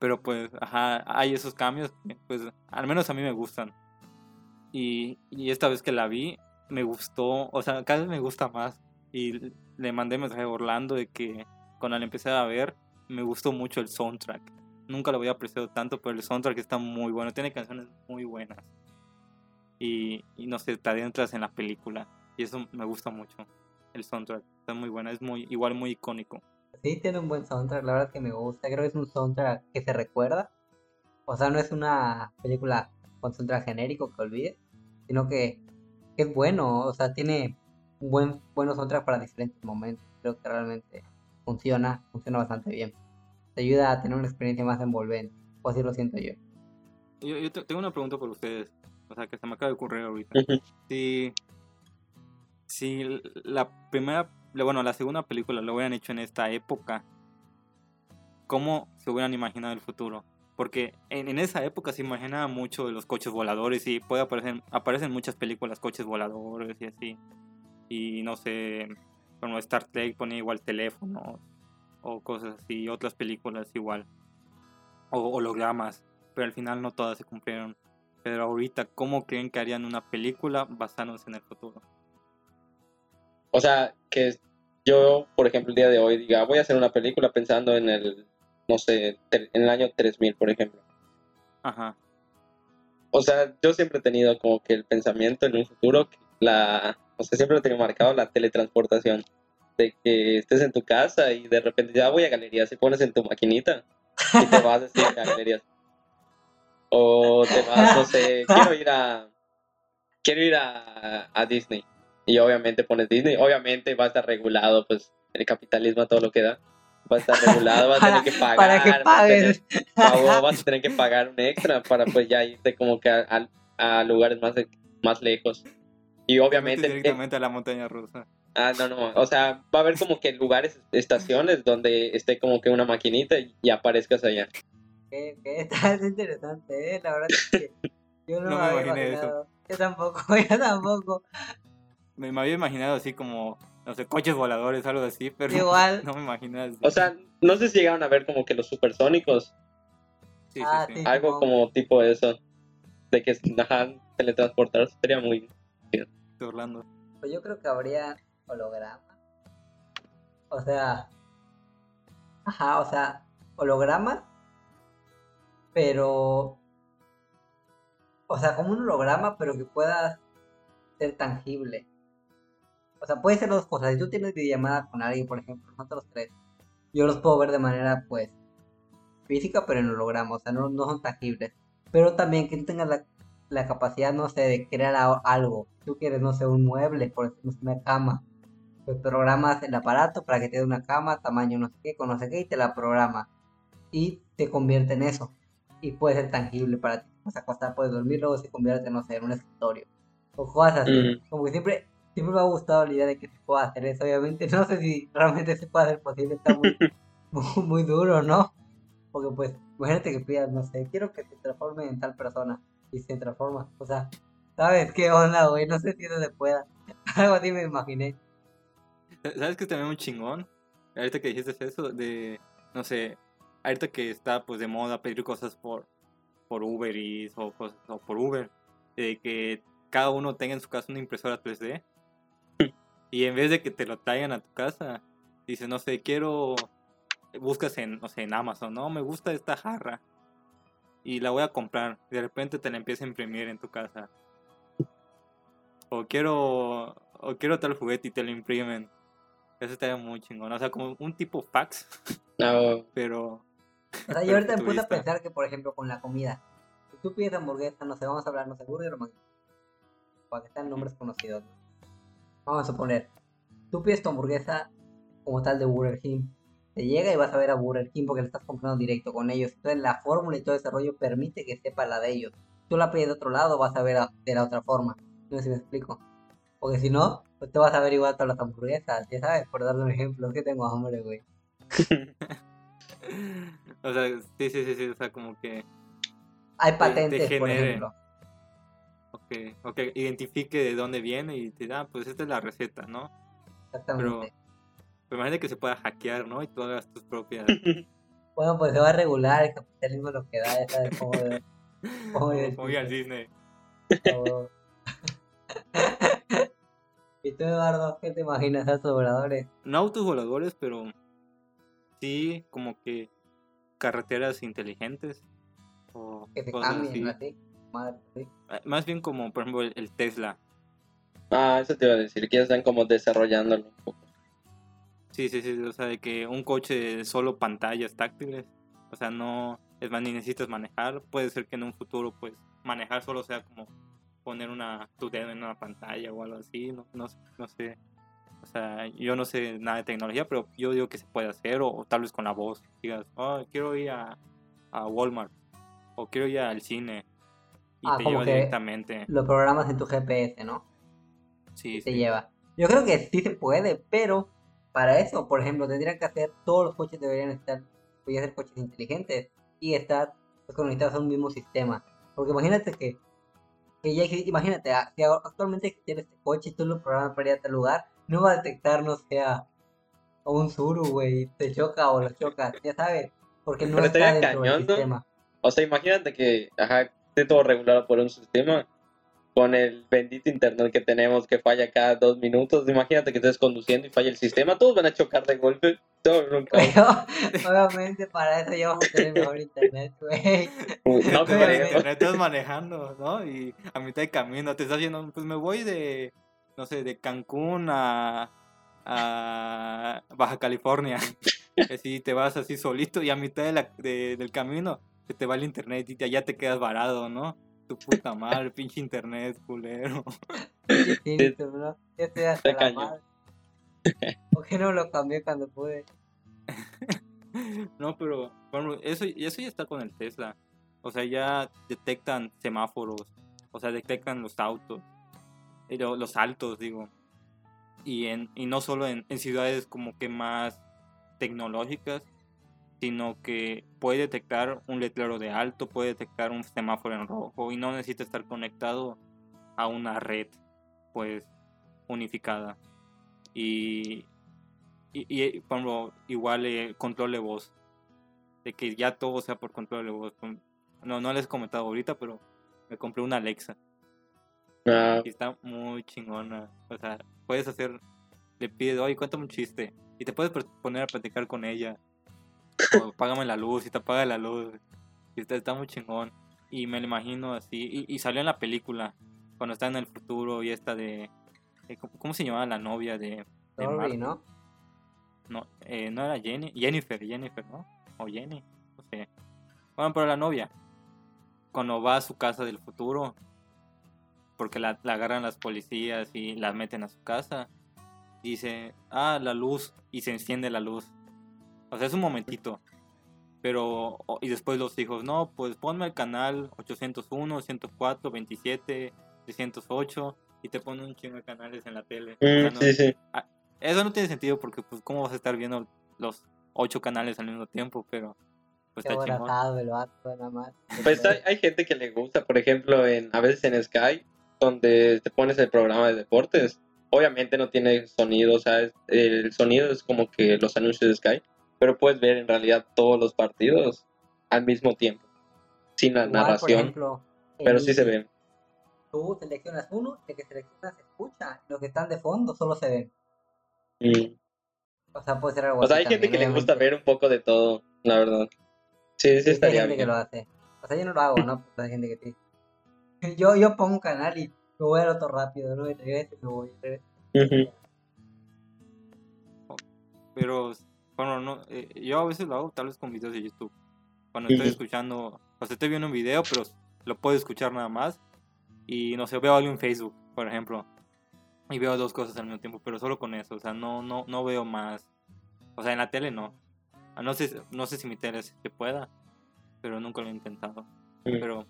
Pero pues, ajá, hay esos cambios que pues al menos a mí me gustan. Y, y esta vez que la vi, me gustó, o sea, cada vez me gusta más. Y le mandé mensaje a Orlando de que cuando la empecé a ver, me gustó mucho el soundtrack. Nunca lo había apreciado tanto, pero el soundtrack está muy bueno, tiene canciones muy buenas. Y, y no sé, te adentras en la película. Y eso me gusta mucho. El soundtrack está muy bueno, es muy igual muy icónico. Sí, tiene un buen soundtrack, la verdad que me gusta. Creo que es un soundtrack que se recuerda. O sea, no es una película con soundtrack genérico que olvides, sino que, es bueno. O sea, tiene buen buenos soundtrack para diferentes momentos. Creo que realmente funciona, funciona bastante bien. Te ayuda a tener una experiencia más envolvente. O así lo siento yo. Yo, yo te- tengo una pregunta por ustedes. O sea, que se me acaba de ocurrir ahorita. Si, si la primera, bueno, la segunda película lo hubieran hecho en esta época, ¿cómo se hubieran imaginado el futuro? Porque en, en esa época se imaginaba mucho de los coches voladores y puede aparecer, aparecen muchas películas coches voladores y así. Y no sé, como Star Trek ponía igual teléfono o cosas así, otras películas igual. O hologramas, pero al final no todas se cumplieron. Pero ahorita, ¿cómo creen que harían una película basándose en el futuro? O sea, que yo, por ejemplo, el día de hoy diga, voy a hacer una película pensando en el, no sé, en el año 3000, por ejemplo. Ajá. O sea, yo siempre he tenido como que el pensamiento en un futuro, la, o sea, siempre lo tengo marcado la teletransportación. De que estés en tu casa y de repente ya voy a galerías y pones en tu maquinita y te vas así a galerías. O te vas, no sé, quiero ir a, quiero ir a, a Disney. Y obviamente pones Disney. Obviamente va a estar regulado, pues, el capitalismo a todo lo que da. Va a estar regulado, vas a tener (laughs) que pagar. para que vas a tener- pagues. Vas a tener que pagar un extra para pues ya irte como que a, a- a lugares más, de- más lejos. Y obviamente, directamente a la montaña rusa. Ah, no, no, o sea, va a haber como que lugares, estaciones donde esté como que una maquinita y, aparezcas allá. Que, (laughs) que está es interesante, ¿eh? La verdad es que yo no, No me imaginé eso. Yo tampoco, (laughs) yo tampoco. Me, me había imaginado así como, no sé, coches voladores, algo así, pero (laughs) Igual. no me imaginé así. O sea, no sé si llegaron a ver como que los supersónicos, Sí, sí, ah, sí. sí. algo como tipo eso, de que ajá, teletransportarse sería muy... Orlando. Pues yo creo que habría hologramas. O sea. Ajá, o sea, hologramas. Pero. O sea, como un holograma, pero que pueda ser tangible. O sea, puede ser dos cosas. Si tú tienes videollamada con alguien, por ejemplo, nosotros tres, yo los puedo ver de manera, pues, física, pero en holograma. O sea, no, son tangibles. Pero también que tú tengas la la capacidad, no sé, de crear algo. Tú quieres, no sé, un mueble, por ejemplo, una cama. Pues programas el aparato para que te dé una cama, tamaño no sé qué, con no sé qué, y te la programa. Y te convierte en eso. Y puede ser tangible para ti. Puedes acostar, puedes dormir, luego se convierte, no sé, en un escritorio. O cosas así. Mm. Como que siempre, siempre me ha gustado la idea de que se pueda hacer eso. Obviamente, (laughs) no sé si realmente se puede hacer posible. Está muy, (laughs) muy, muy duro, ¿no? Porque pues, imagínate que pidas, no sé, quiero que te transforme en tal persona. Y se transforma. O sea, ¿sabes qué onda, güey? No sé si eso se pueda. (laughs) Algo así me imaginé. ¿Sabes que también un chingón? Ahorita que dijiste eso, de, no sé, ahorita que está pues de moda pedir cosas por, por Uber Eats o, cosas, o por Uber, de que cada uno tenga en su casa una impresora 3D y en vez de que te lo traigan a tu casa, dices, no sé, quiero, buscas en, no sé, en Amazon, no, me gusta esta jarra y la voy a comprar, de repente te la empieza a imprimir en tu casa. O quiero, o quiero tal juguete y te lo imprimen. Eso estaría muy chingón. O sea, como un tipo fax, (laughs) No, pero. O sea, yo ahorita me puse a pensar que, por ejemplo, con la comida. Si tú pides hamburguesa, no sé, vamos a hablar, no sé, burger o McDonald's, Para que sean nombres conocidos. ¿no? Vamos a suponer. Tú pides tu hamburguesa como tal de Burger King. Te llega y vas a ver a Burger King porque le estás comprando directo con ellos. Entonces la fórmula y todo ese rollo permite que sepa la de ellos. Tú la pides de otro lado, vas a ver a- de la otra forma. No sé si me explico. Porque si no, pues te vas a ver igual todas las hamburguesas. Ya sabes, por darle un ejemplo, que tengo hambre, güey. (laughs) O sea, sí, sí, sí, sí. O sea, como que. Hay te patentes, por ejemplo. Ok, ok, identifique de dónde viene y te da, pues esta es la receta, ¿no? Exactamente. Pero imagínate que se pueda hackear, ¿no? Y tú hagas tus propias. (laughs) Bueno, pues se va a regular el capitalismo lo que da, ya sabes cómo (laughs) de- Como ir al Disney. ¿Y tú, Eduardo, qué te imaginas a estos voladores? No autos voladores, pero. Sí, como que. Carreteras inteligentes. O Que cosas cambien, así. así. Madre, sí. Ah, Más bien como, por ejemplo, el, el Tesla. Ah, eso te iba a decir, que ya están como desarrollándolo un poco. Sí, sí, sí, o sea, de que un coche de solo pantallas táctiles, o sea, no, es más, ni necesitas manejar, puede ser que en un futuro, pues, manejar solo sea como poner una, tu dedo en una pantalla o algo así, no, no, no sé, o sea, yo no sé nada de tecnología, pero yo digo que se puede hacer, o, o tal vez con la voz, digas, oh, quiero ir a, a Walmart, o quiero ir al cine, y Ah, te como lleva que directamente, Lo programas en tu GPS, ¿no? sí, Y te sí. lleva. Yo creo que sí se puede, pero para eso, por ejemplo, tendrían que hacer, todos los coches deberían estar, podrían ser coches inteligentes y estar pues, conectados a un mismo sistema. Porque imagínate que, que ya imagínate, si actualmente existiera este coche y tú lo programas para ir a tal lugar, no va a detectar, no sé, a, a un Zuru, güey, te choca o lo chocas, ya sabes, porque no Pero está dentro del sistema. O sea, imagínate que, ajá, esté todo regulado por un sistema con el bendito internet que tenemos que falla cada dos minutos. Imagínate que estés conduciendo y falla el sistema, todos van a chocar de golpe. Todo. Pero, (laughs) obviamente para eso yo vamos a tener mejor internet, güey. No. Internet estás manejando, ¿no? Y a mitad de camino te estás yendo, pues me voy de, no sé, de Cancún a, a Baja California. (laughs) Así te vas así solito y a mitad de la- de- del camino se te va el internet y ya- ya te quedas varado, ¿no? Tu puta madre, pinche internet, culero. Pinche Tinto, bro. Yo estoy hasta la madre. ¿Por qué no lo cambié cuando pude? (laughs) No, pero bueno, eso, eso ya está con el Tesla. O sea, ya detectan semáforos, o sea, detectan los autos, lo- los altos, digo. Y, en, y no solo en, en ciudades como que más tecnológicas, sino que puede detectar un letrero de alto, puede detectar un semáforo en rojo y no necesita estar conectado a una red, pues, unificada. Y, y, y, por ejemplo, igual el control de voz. De que ya todo sea por control de voz. No, no les he comentado ahorita, pero me compré una Alexa. Ah, Y está muy chingona. O sea, puedes hacer, le pides, oye, cuéntame un chiste. Y te puedes poner a platicar con ella. O págame la luz y te apaga la luz. Y está, está muy chingón. Y me lo imagino así. Y, y salió en la película. Cuando está en el futuro y esta de... eh, ¿Cómo, se llamaba la novia de... de? ¿no? No, eh, no era Jenny, Jennifer, Jennifer, ¿no? O Jenny, no sé. Bueno, pero la novia, cuando va a su casa del futuro, porque la, la agarran las policías y la meten a su casa, dice, ah, la luz, y se enciende la luz. O sea, es un momentito. Pero, y después los hijos, no, pues ponme el canal 801, 104, 27, 308, y te pone un chingo de canales en la tele. O sea, mm, no- sí, sí. eso no tiene sentido porque, pues, ¿cómo vas a estar viendo los ocho canales al mismo tiempo? Pero, pues, Qué está chingón. abrazado el vato, nada más. Pues hay, hay gente que le gusta, por ejemplo, en a veces en Sky, donde te pones el programa de deportes. Obviamente no tiene sonido, o sea, el sonido es como que los anuncios de Sky, pero puedes ver en realidad todos los partidos al mismo tiempo, sin la Igual, por narración, ejemplo, pero sí se ve. Tú seleccionas uno, el que seleccionas se escucha, los que están de fondo solo se ven. Mm. O sea, puede ser algo O sea, hay gente que le gusta ver un poco de todo, la verdad. Sí, sí Sí, sí, hay estaría gente que bien. lo hace. O sea, yo no lo hago, ¿no? Pero hay gente que sí. (laughs) Yo, yo pongo un canal y me voy al otro rápido, ¿no? Y regreso y me voy. regreso. Pero, bueno, no, eh, yo a veces lo hago tal vez con videos de YouTube. Cuando estoy escuchando, o sea, estoy viendo un video, pero lo puedo escuchar nada más. Y no sé, veo algo en Facebook, por ejemplo. Y veo dos cosas al mismo tiempo, pero solo con eso. O sea, no, no, no veo más. O sea, en la tele no. Ah, No sé, no sé si mi tele se pueda, pero nunca lo he intentado. Mm. Pero,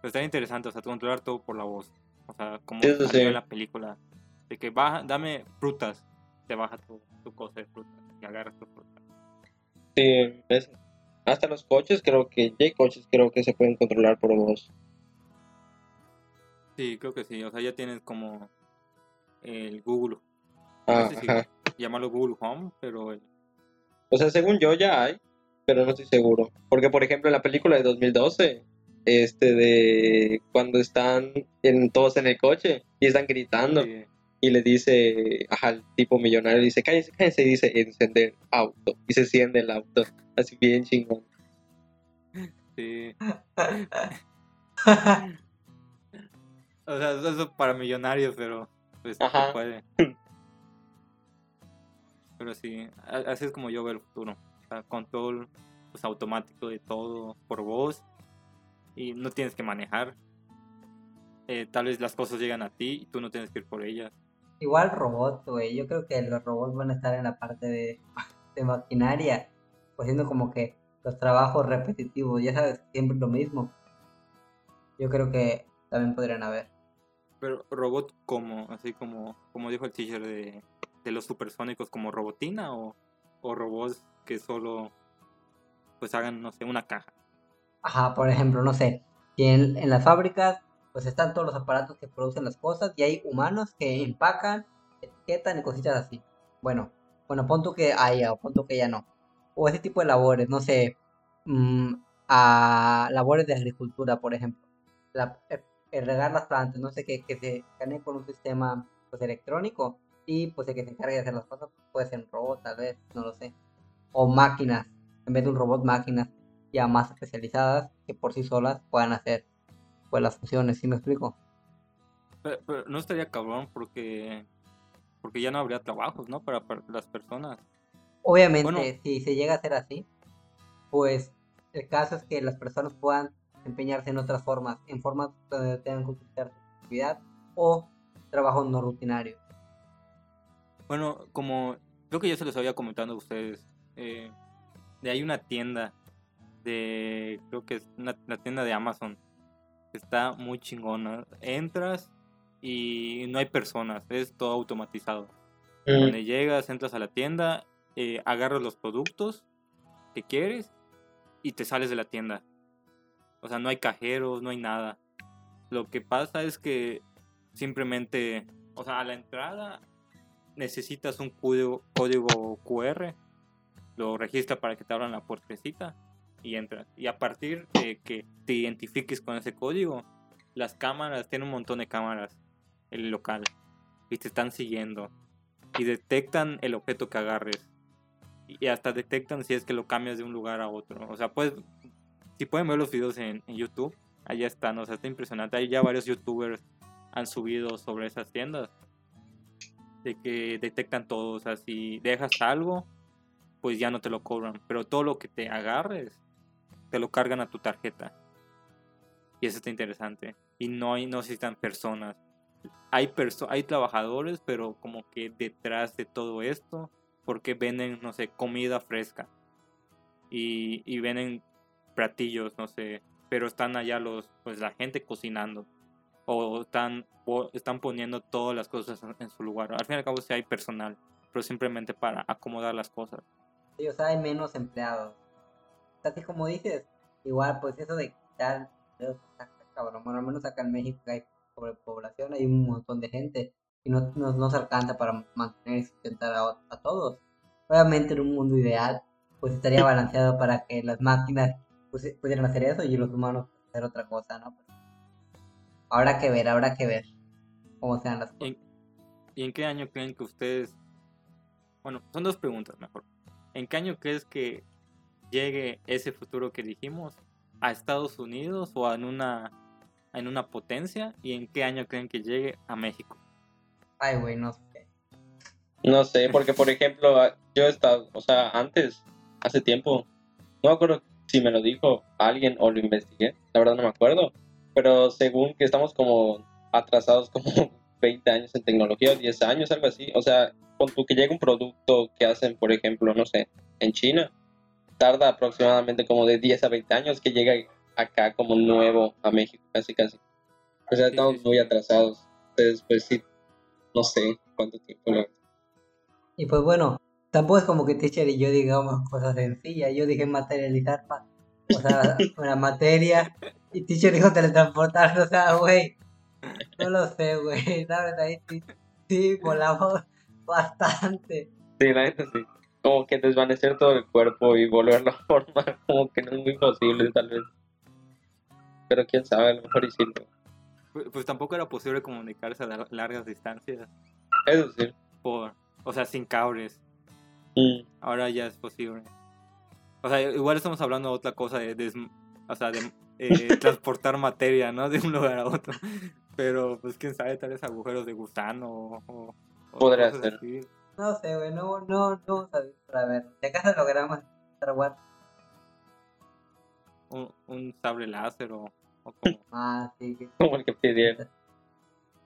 pero está interesante, o sea, controlar todo por la voz. O sea, como sí. en la película. De que baja, dame frutas, te baja tu, tu cosa de frutas y agarras tu fruta. Sí, es- hasta los coches creo que, ya hay coches creo que se pueden controlar por voz. Sí, creo que sí. O sea, ya tienes como el Google. Ah, No sé si ajá. llamarlo Google Home, pero el, O sea, según yo ya hay, pero no estoy seguro. Porque, por ejemplo, en la película de 2012, este de cuando están en, todos en el coche y están gritando sí, y le dice, ajá, el tipo millonario dice, cállese, cállese, y dice, encender auto. Y se enciende el auto. Así bien chingón. sí. (laughs) O sea, eso es para millonarios, pero pues no se Ajá. puede. (laughs) Pero sí, así es como yo veo el futuro. O sea, control pues, automático de todo por voz y no tienes que manejar. Eh, tal vez las cosas llegan a ti y tú no tienes que ir por ellas. Igual robots, güey. Yo creo que los robots van a estar en la parte de, (laughs) de maquinaria, haciendo como que los trabajos repetitivos, ya sabes, siempre lo mismo. Yo creo que también podrían haber. Pero robot como, así como, como dijo el teacher de, de los supersónicos, como robotina o, o robots que solo pues hagan, no sé, una caja. Ajá, por ejemplo, no sé, en, en las fábricas pues están todos los aparatos que producen las cosas y hay humanos que empacan, etiquetan y cositas así. Bueno, bueno, pon tú que haya o pon tú que ya no. O ese tipo de labores, no sé, mm, a labores de agricultura, por ejemplo. La- eh, eh, regar las plantas, no sé, que, que se gane con un sistema pues electrónico y pues el que se encargue de hacer las cosas puede ser un robot tal vez, no lo sé. O máquinas, en vez de un robot, máquinas ya más especializadas que por sí solas puedan hacer pues las funciones, ¿sí me explico? Pero, pero no estaría cabrón porque porque ya no habría trabajos, ¿no? Para, para las personas. Obviamente, Bueno. si se llega a hacer así, pues el caso es que las personas puedan empeñarse en otras formas, en formas donde tengan que utilizar su actividad o trabajo no rutinario. Bueno, como creo que ya se los había comentado a ustedes, eh, de hay una tienda de, creo que es una, la tienda de Amazon, está muy chingona. Entras y no hay personas, es todo automatizado. Mm, Donde llegas, entras a la tienda, eh, agarras los productos que quieres y te sales de la tienda. O sea, no hay cajeros, no hay nada. Lo que pasa es que simplemente, o sea, a la entrada necesitas un código, código QR, lo registra para que te abran la puertecita y entras. Y a partir de que te identifiques con ese código, las cámaras, tiene un montón de cámaras el local y te están siguiendo y detectan el objeto que agarres y hasta detectan si es que lo cambias de un lugar a otro. O sea, pues, si pueden ver los videos en, en YouTube, allá están, o sea, está impresionante. Hay ya varios youtubers han subido sobre esas tiendas de que detectan todo, o sea, si dejas algo, pues ya no te lo cobran, pero todo lo que te agarres, te lo cargan a tu tarjeta. Y eso está interesante. Y no hay, no necesitan personas. Hay, perso hay trabajadores, pero como que detrás de todo esto, porque venden, no sé, comida fresca. Y, y venden platillos, no sé, pero están allá los, pues la gente cocinando. O están, o están poniendo todas las cosas en, su lugar. Al fin y al cabo sí hay personal, pero simplemente para acomodar las cosas. Sí, o sea, hay menos empleados. Así como dices, igual, pues eso de quitar, está cabrón. Bueno, al menos acá en México hay sobrepoblación, hay un montón de gente y no, no, no se alcanza para mantener y sustentar a, a todos. Obviamente en un mundo ideal, pues estaría balanceado para que las máquinas pues, pudieran hacer eso y los humanos hacer otra cosa, ¿no? Pero habrá que ver, habrá que ver cómo sean las cosas. ¿En- ¿Y en qué año creen que ustedes... Bueno, son dos preguntas mejor. ¿En qué año crees que llegue ese futuro que dijimos a Estados Unidos o en una, en una potencia? ¿Y en qué año creen que llegue a México? Ay, güey, no sé. No sé, porque por ejemplo, yo he estado, o sea, antes, hace tiempo, no me acuerdo si me lo dijo alguien o lo investigué, la verdad no me acuerdo, pero según que estamos como atrasados como (laughs) 20 años en tecnología, o 10 años, algo así, o sea, con tu que llega un producto que hacen, por ejemplo, no sé, en China, tarda aproximadamente como de 10 a 20 años que llega acá como nuevo a México, casi casi. O sea, Sí, estamos sí, muy atrasados. Entonces, pues sí, no sé cuánto tiempo. la verdad. Y pues bueno, tampoco es como que Teacher y yo digamos cosas sencillas. Yo dije materializar, pa- o sea, (laughs) una materia. Y Teacher dijo teletransportar, o sea, güey. No lo sé, güey. ¿Sabes? Ahí sí, sí, volamos bastante. Sí, la neta sí. Como que desvanecer todo el cuerpo y volverlo (laughs) a formar, como que no es muy posible, tal vez. Pero quién sabe, a lo mejor y sí. Pues, pues tampoco era posible comunicarse a lar- largas distancias. Eso sí. Por, o sea, sin cables. Mm, Ahora ya es posible. O sea, igual estamos hablando de otra cosa, de, des- o sea, de eh, (laughs) transportar materia, ¿no? De un lugar a otro. Pero, pues, quién sabe, tal vez agujeros de gusano o... o- o Podría ser. así. No sé, güey. No, no, no vamos a ver. A ver, si acaso logramos Star Wars. Un, un sable láser o, o como... (laughs) Ah, sí. que- como el que pidieron.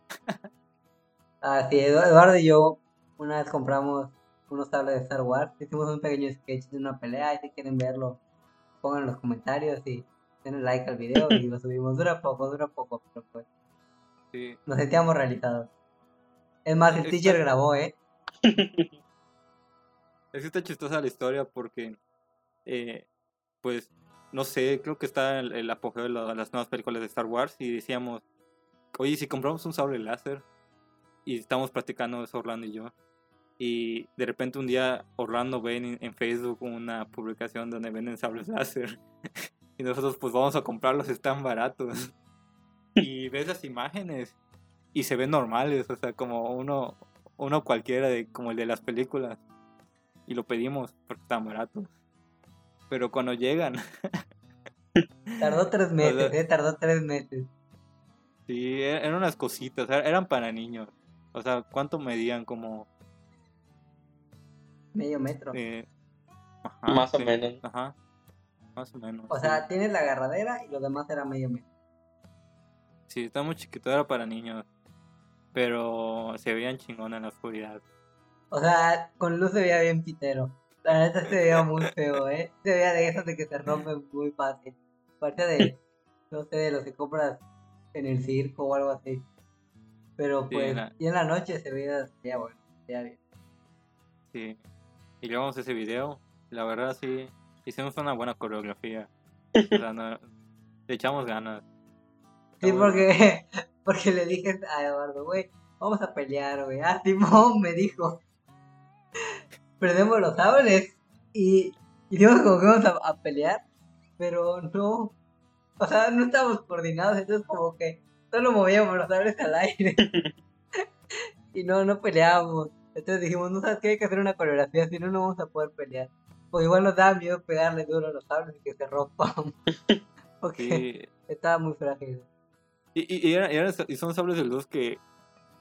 (laughs) Ah, sí, Edu- Eduardo y yo una vez compramos unos tablets de Star Wars. Hicimos un pequeño sketch de una pelea. Y si quieren verlo, pongan en los comentarios y denle like al video y lo subimos. Dura poco, dura poco, pero pues sí. nos sentíamos realizados. Es más, el teacher grabó, ¿eh? (laughs) Es que está chistosa la historia porque, eh, pues, no sé, creo que está el, el apogeo de la- las nuevas películas de Star Wars y decíamos, oye, si compramos un sable láser y estamos practicando eso Orlando y yo. Y de repente un día Orlando ve en, en Facebook una publicación donde venden sables láser. (laughs) y nosotros pues vamos a comprarlos, están baratos. (laughs) y ves las imágenes y se ven normales, o sea, como uno, uno cualquiera, de, como el de las películas. Y lo pedimos porque estaban baratos. Pero cuando llegan, (laughs) Tardó tres (laughs) meses, sea- eh, tardó tres meses. sí, e- eran unas cositas, er- eran para niños. O sea, ¿cuánto medían? Como... Medio metro. eh, ajá, Más o menos. Ajá, más o menos. O sí. sea, tienes la agarradera y lo demás era medio metro. Sí, está muy chiquito, era para niños. Pero se veían chingón en la oscuridad. O sea, con luz se veía bien pitero. La neta se veía muy feo, ¿eh? Se veía de esas de que se rompen muy fácil. Parte de, no sé, de los que compras en el circo o algo así. Pero Sí, pues, la- y en la noche se veía, se veía bueno, se veía bien. Sí. Y luego vimos ese video. La verdad, sí. Hicimos una buena coreografía. O sea, no- le echamos ganas. Sí, porque, porque le dije a Eduardo, güey, vamos a pelear, güey. Ah, Simón me dijo, perdemos los sables y, y dijimos como que vamos a, a pelear, pero no, o sea, no estábamos coordinados, entonces como que solo movíamos los sables al aire (laughs) y no, no peleábamos. Entonces dijimos, no sabes qué, hay que hacer una coreografía, si no, no vamos a poder pelear. Pues igual nos da miedo pegarle duro a los sables y que se rompan. (laughs) Porque Sí. estaba muy frágil. Y, y, y era- y eran- y son sables de luz que,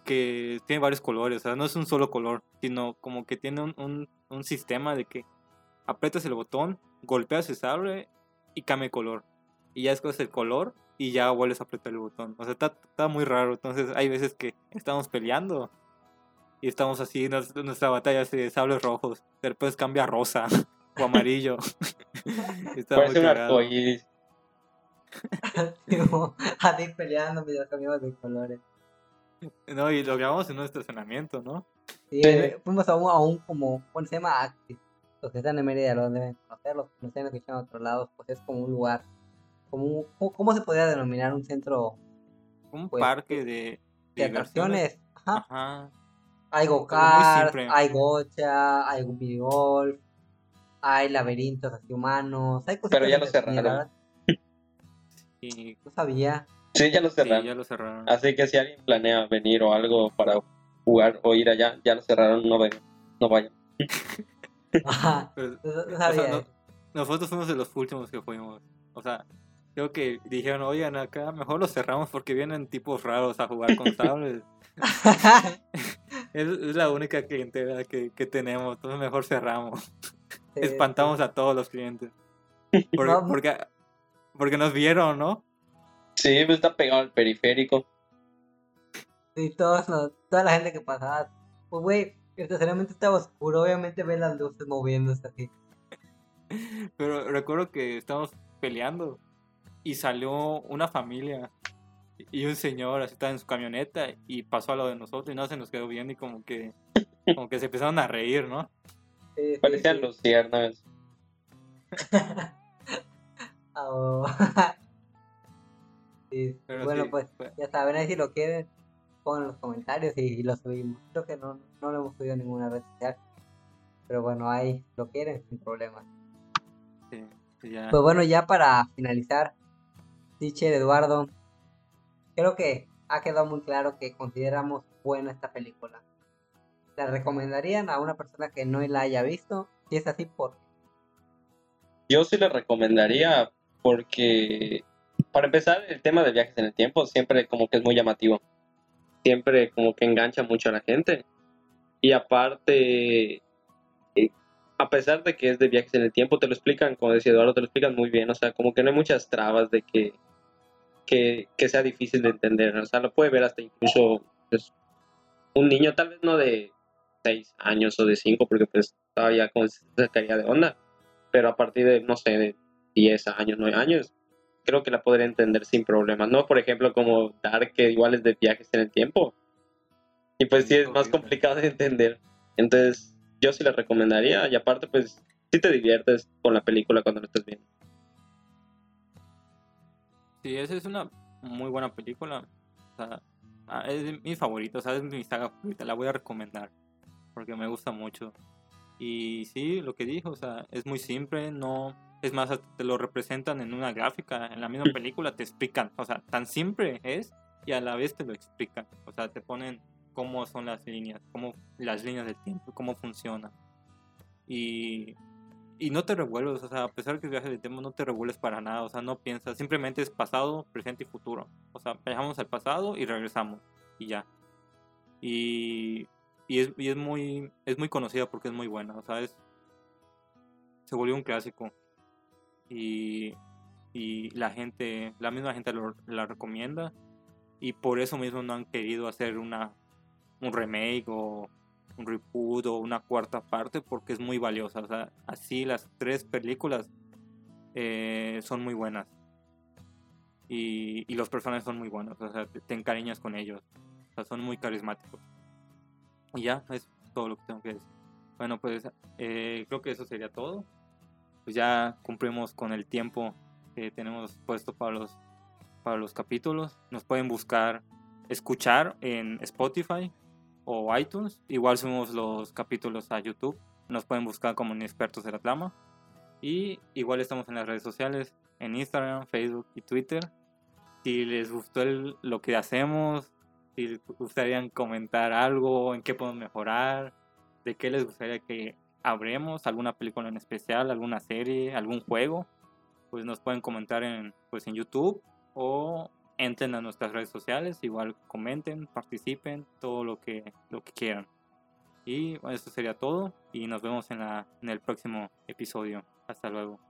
que tienen varios colores. O sea, no es un solo color, sino como que tiene un, un, un sistema de que aprietas el botón, golpeas el sable y cambia el color. Y ya escoges el color y ya vuelves a apretar el botón. O sea, está, está muy raro. Entonces, hay veces que estamos peleando y estamos así, nos- nuestra batalla es de sables rojos. Después cambia a rosa (laughs) o amarillo. (laughs) Está muy un arcoíris. (laughs) Digo, así peleando mientras cambiamos de colores. No, y lo grabamos en un estacionamiento, ¿no? Sí, Sí. fuimos a un, a un como, bueno, se llama Actis. Los que están en Mérida lo deben conocer, los que no están escuchando en otros lados, pues es como un lugar, como un- ¿cómo, cómo se podría denominar? Un centro Un Pues, parque de, de atracciones. Ajá. Ajá. Hay go-kart, hay gocha, hay minigolf, hay laberintos así humanos, hay cosas Pero ya lo cerraron. Y No sabía. Sí, ya lo sí, cerraron. ya lo cerraron. Así que si alguien planea venir o algo para jugar o ir allá, ya lo cerraron, no vayan. No vayan. (laughs) Ajá, (laughs) Pero, no, no o sea, sabía. no- eso. nosotros fuimos de los últimos que fuimos. O sea, creo que dijeron, oigan, acá mejor lo cerramos porque vienen tipos raros a jugar con sables. (laughs) es, es la única clientela que, que tenemos, entonces mejor cerramos. Sí, Espantamos a todos los clientes. Porque, No, porque, porque nos vieron, ¿no? Sí, pues está pegado al periférico. Sí, todos los- toda la gente que pasaba. Pues, güey, el estacionamiento estaba oscuro. Obviamente ves las luces moviéndose así. (laughs) Pero recuerdo que estábamos peleando y salió una familia y un señor así estaba en su camioneta y pasó a lo de nosotros y no se nos quedó viendo y como que como que se empezaron a reír, ¿no? Sí, sí, Parecían sí. luciérnagas. Ah, (laughs) oh. (laughs) Sí, bueno, sí, pues fue- ya saben, ahí si lo quieren, pongan en los comentarios y, y lo subimos. Creo que no, no lo hemos subido en ninguna red social. Pero bueno, ahí lo quieren, sin problema. sí, sí, ya. Pues bueno, ya para finalizar, Teacher Eduardo, creo que ha quedado muy claro que consideramos buena esta película. ¿La recomendarían a una persona que no la haya visto? Si es así, ¿por qué? Yo sí le recomendaría porque, para empezar, el tema de viajes en el tiempo siempre como que es muy llamativo. Siempre como que engancha mucho a la gente. Y aparte, eh, a pesar de que es de viajes en el tiempo, te lo explican, como decía Eduardo, te lo explican muy bien. O sea, como que no hay muchas trabas de que, que, que sea difícil de entender. O sea, lo puede ver hasta incluso pues, un niño, tal vez no de 6 años o de 5, porque pues todavía como se sacaría de onda pero a partir de, no sé, de 10 años, 9 años, creo que la podría entender sin problemas, ¿no? Por ejemplo, como Dark, que igual es de viajes en el tiempo. Y pues sí, Sí, es más complicado de entender. Entonces, yo sí la recomendaría y aparte, pues, sí te diviertes con la película cuando lo estés viendo. Sí, esa es una muy buena película. O sea, ah, es mi favorita, o sea, es mi saga favorita, la voy a recomendar porque me gusta mucho. Y sí, lo que dijo, o sea, es muy simple, no... Es más, te lo representan en una gráfica, en la misma película te explican, o sea, tan simple es y a la vez te lo explican, o sea, te ponen cómo son las líneas, cómo las líneas del tiempo, cómo funciona. Y, y no te revuelves, o sea, a pesar de que es viaje del tiempo, no te revuelves para nada, o sea, no piensas, simplemente es pasado, presente y futuro. O sea, viajamos al pasado y regresamos y ya. Y, y, es, y es, muy, es muy conocida porque es muy buena, o sea, es, se volvió un clásico. Y, y la gente, la misma gente lo, la recomienda y por eso mismo no han querido hacer una un remake o un reboot o una cuarta parte porque es muy valiosa. O sea, así las tres películas eh, son muy buenas. Y, y, los personajes son muy buenos. O sea, te, encariñas con ellos. O sea, son muy carismáticos. Y ya, es todo lo que tengo que decir. Bueno, pues eh, creo que eso sería todo. Pues ya cumplimos con el tiempo que tenemos puesto para los, para los capítulos. Nos pueden buscar, escuchar en Spotify, o iTunes. Igual subimos los capítulos a YouTube. Nos pueden buscar como expertos de la trama. Y igual estamos en las redes sociales, en Instagram, Facebook y Twitter. Si les gustó lo que hacemos, si les gustaría comentar algo, en qué podemos mejorar, de qué les gustaría que hablemos, alguna película en especial, alguna serie, algún juego, pues nos pueden comentar en, pues en YouTube o entren a nuestras redes sociales, igual comenten, participen, todo lo que, lo que quieran. Y bueno, eso sería todo y nos vemos en, la, en el próximo episodio. Hasta luego.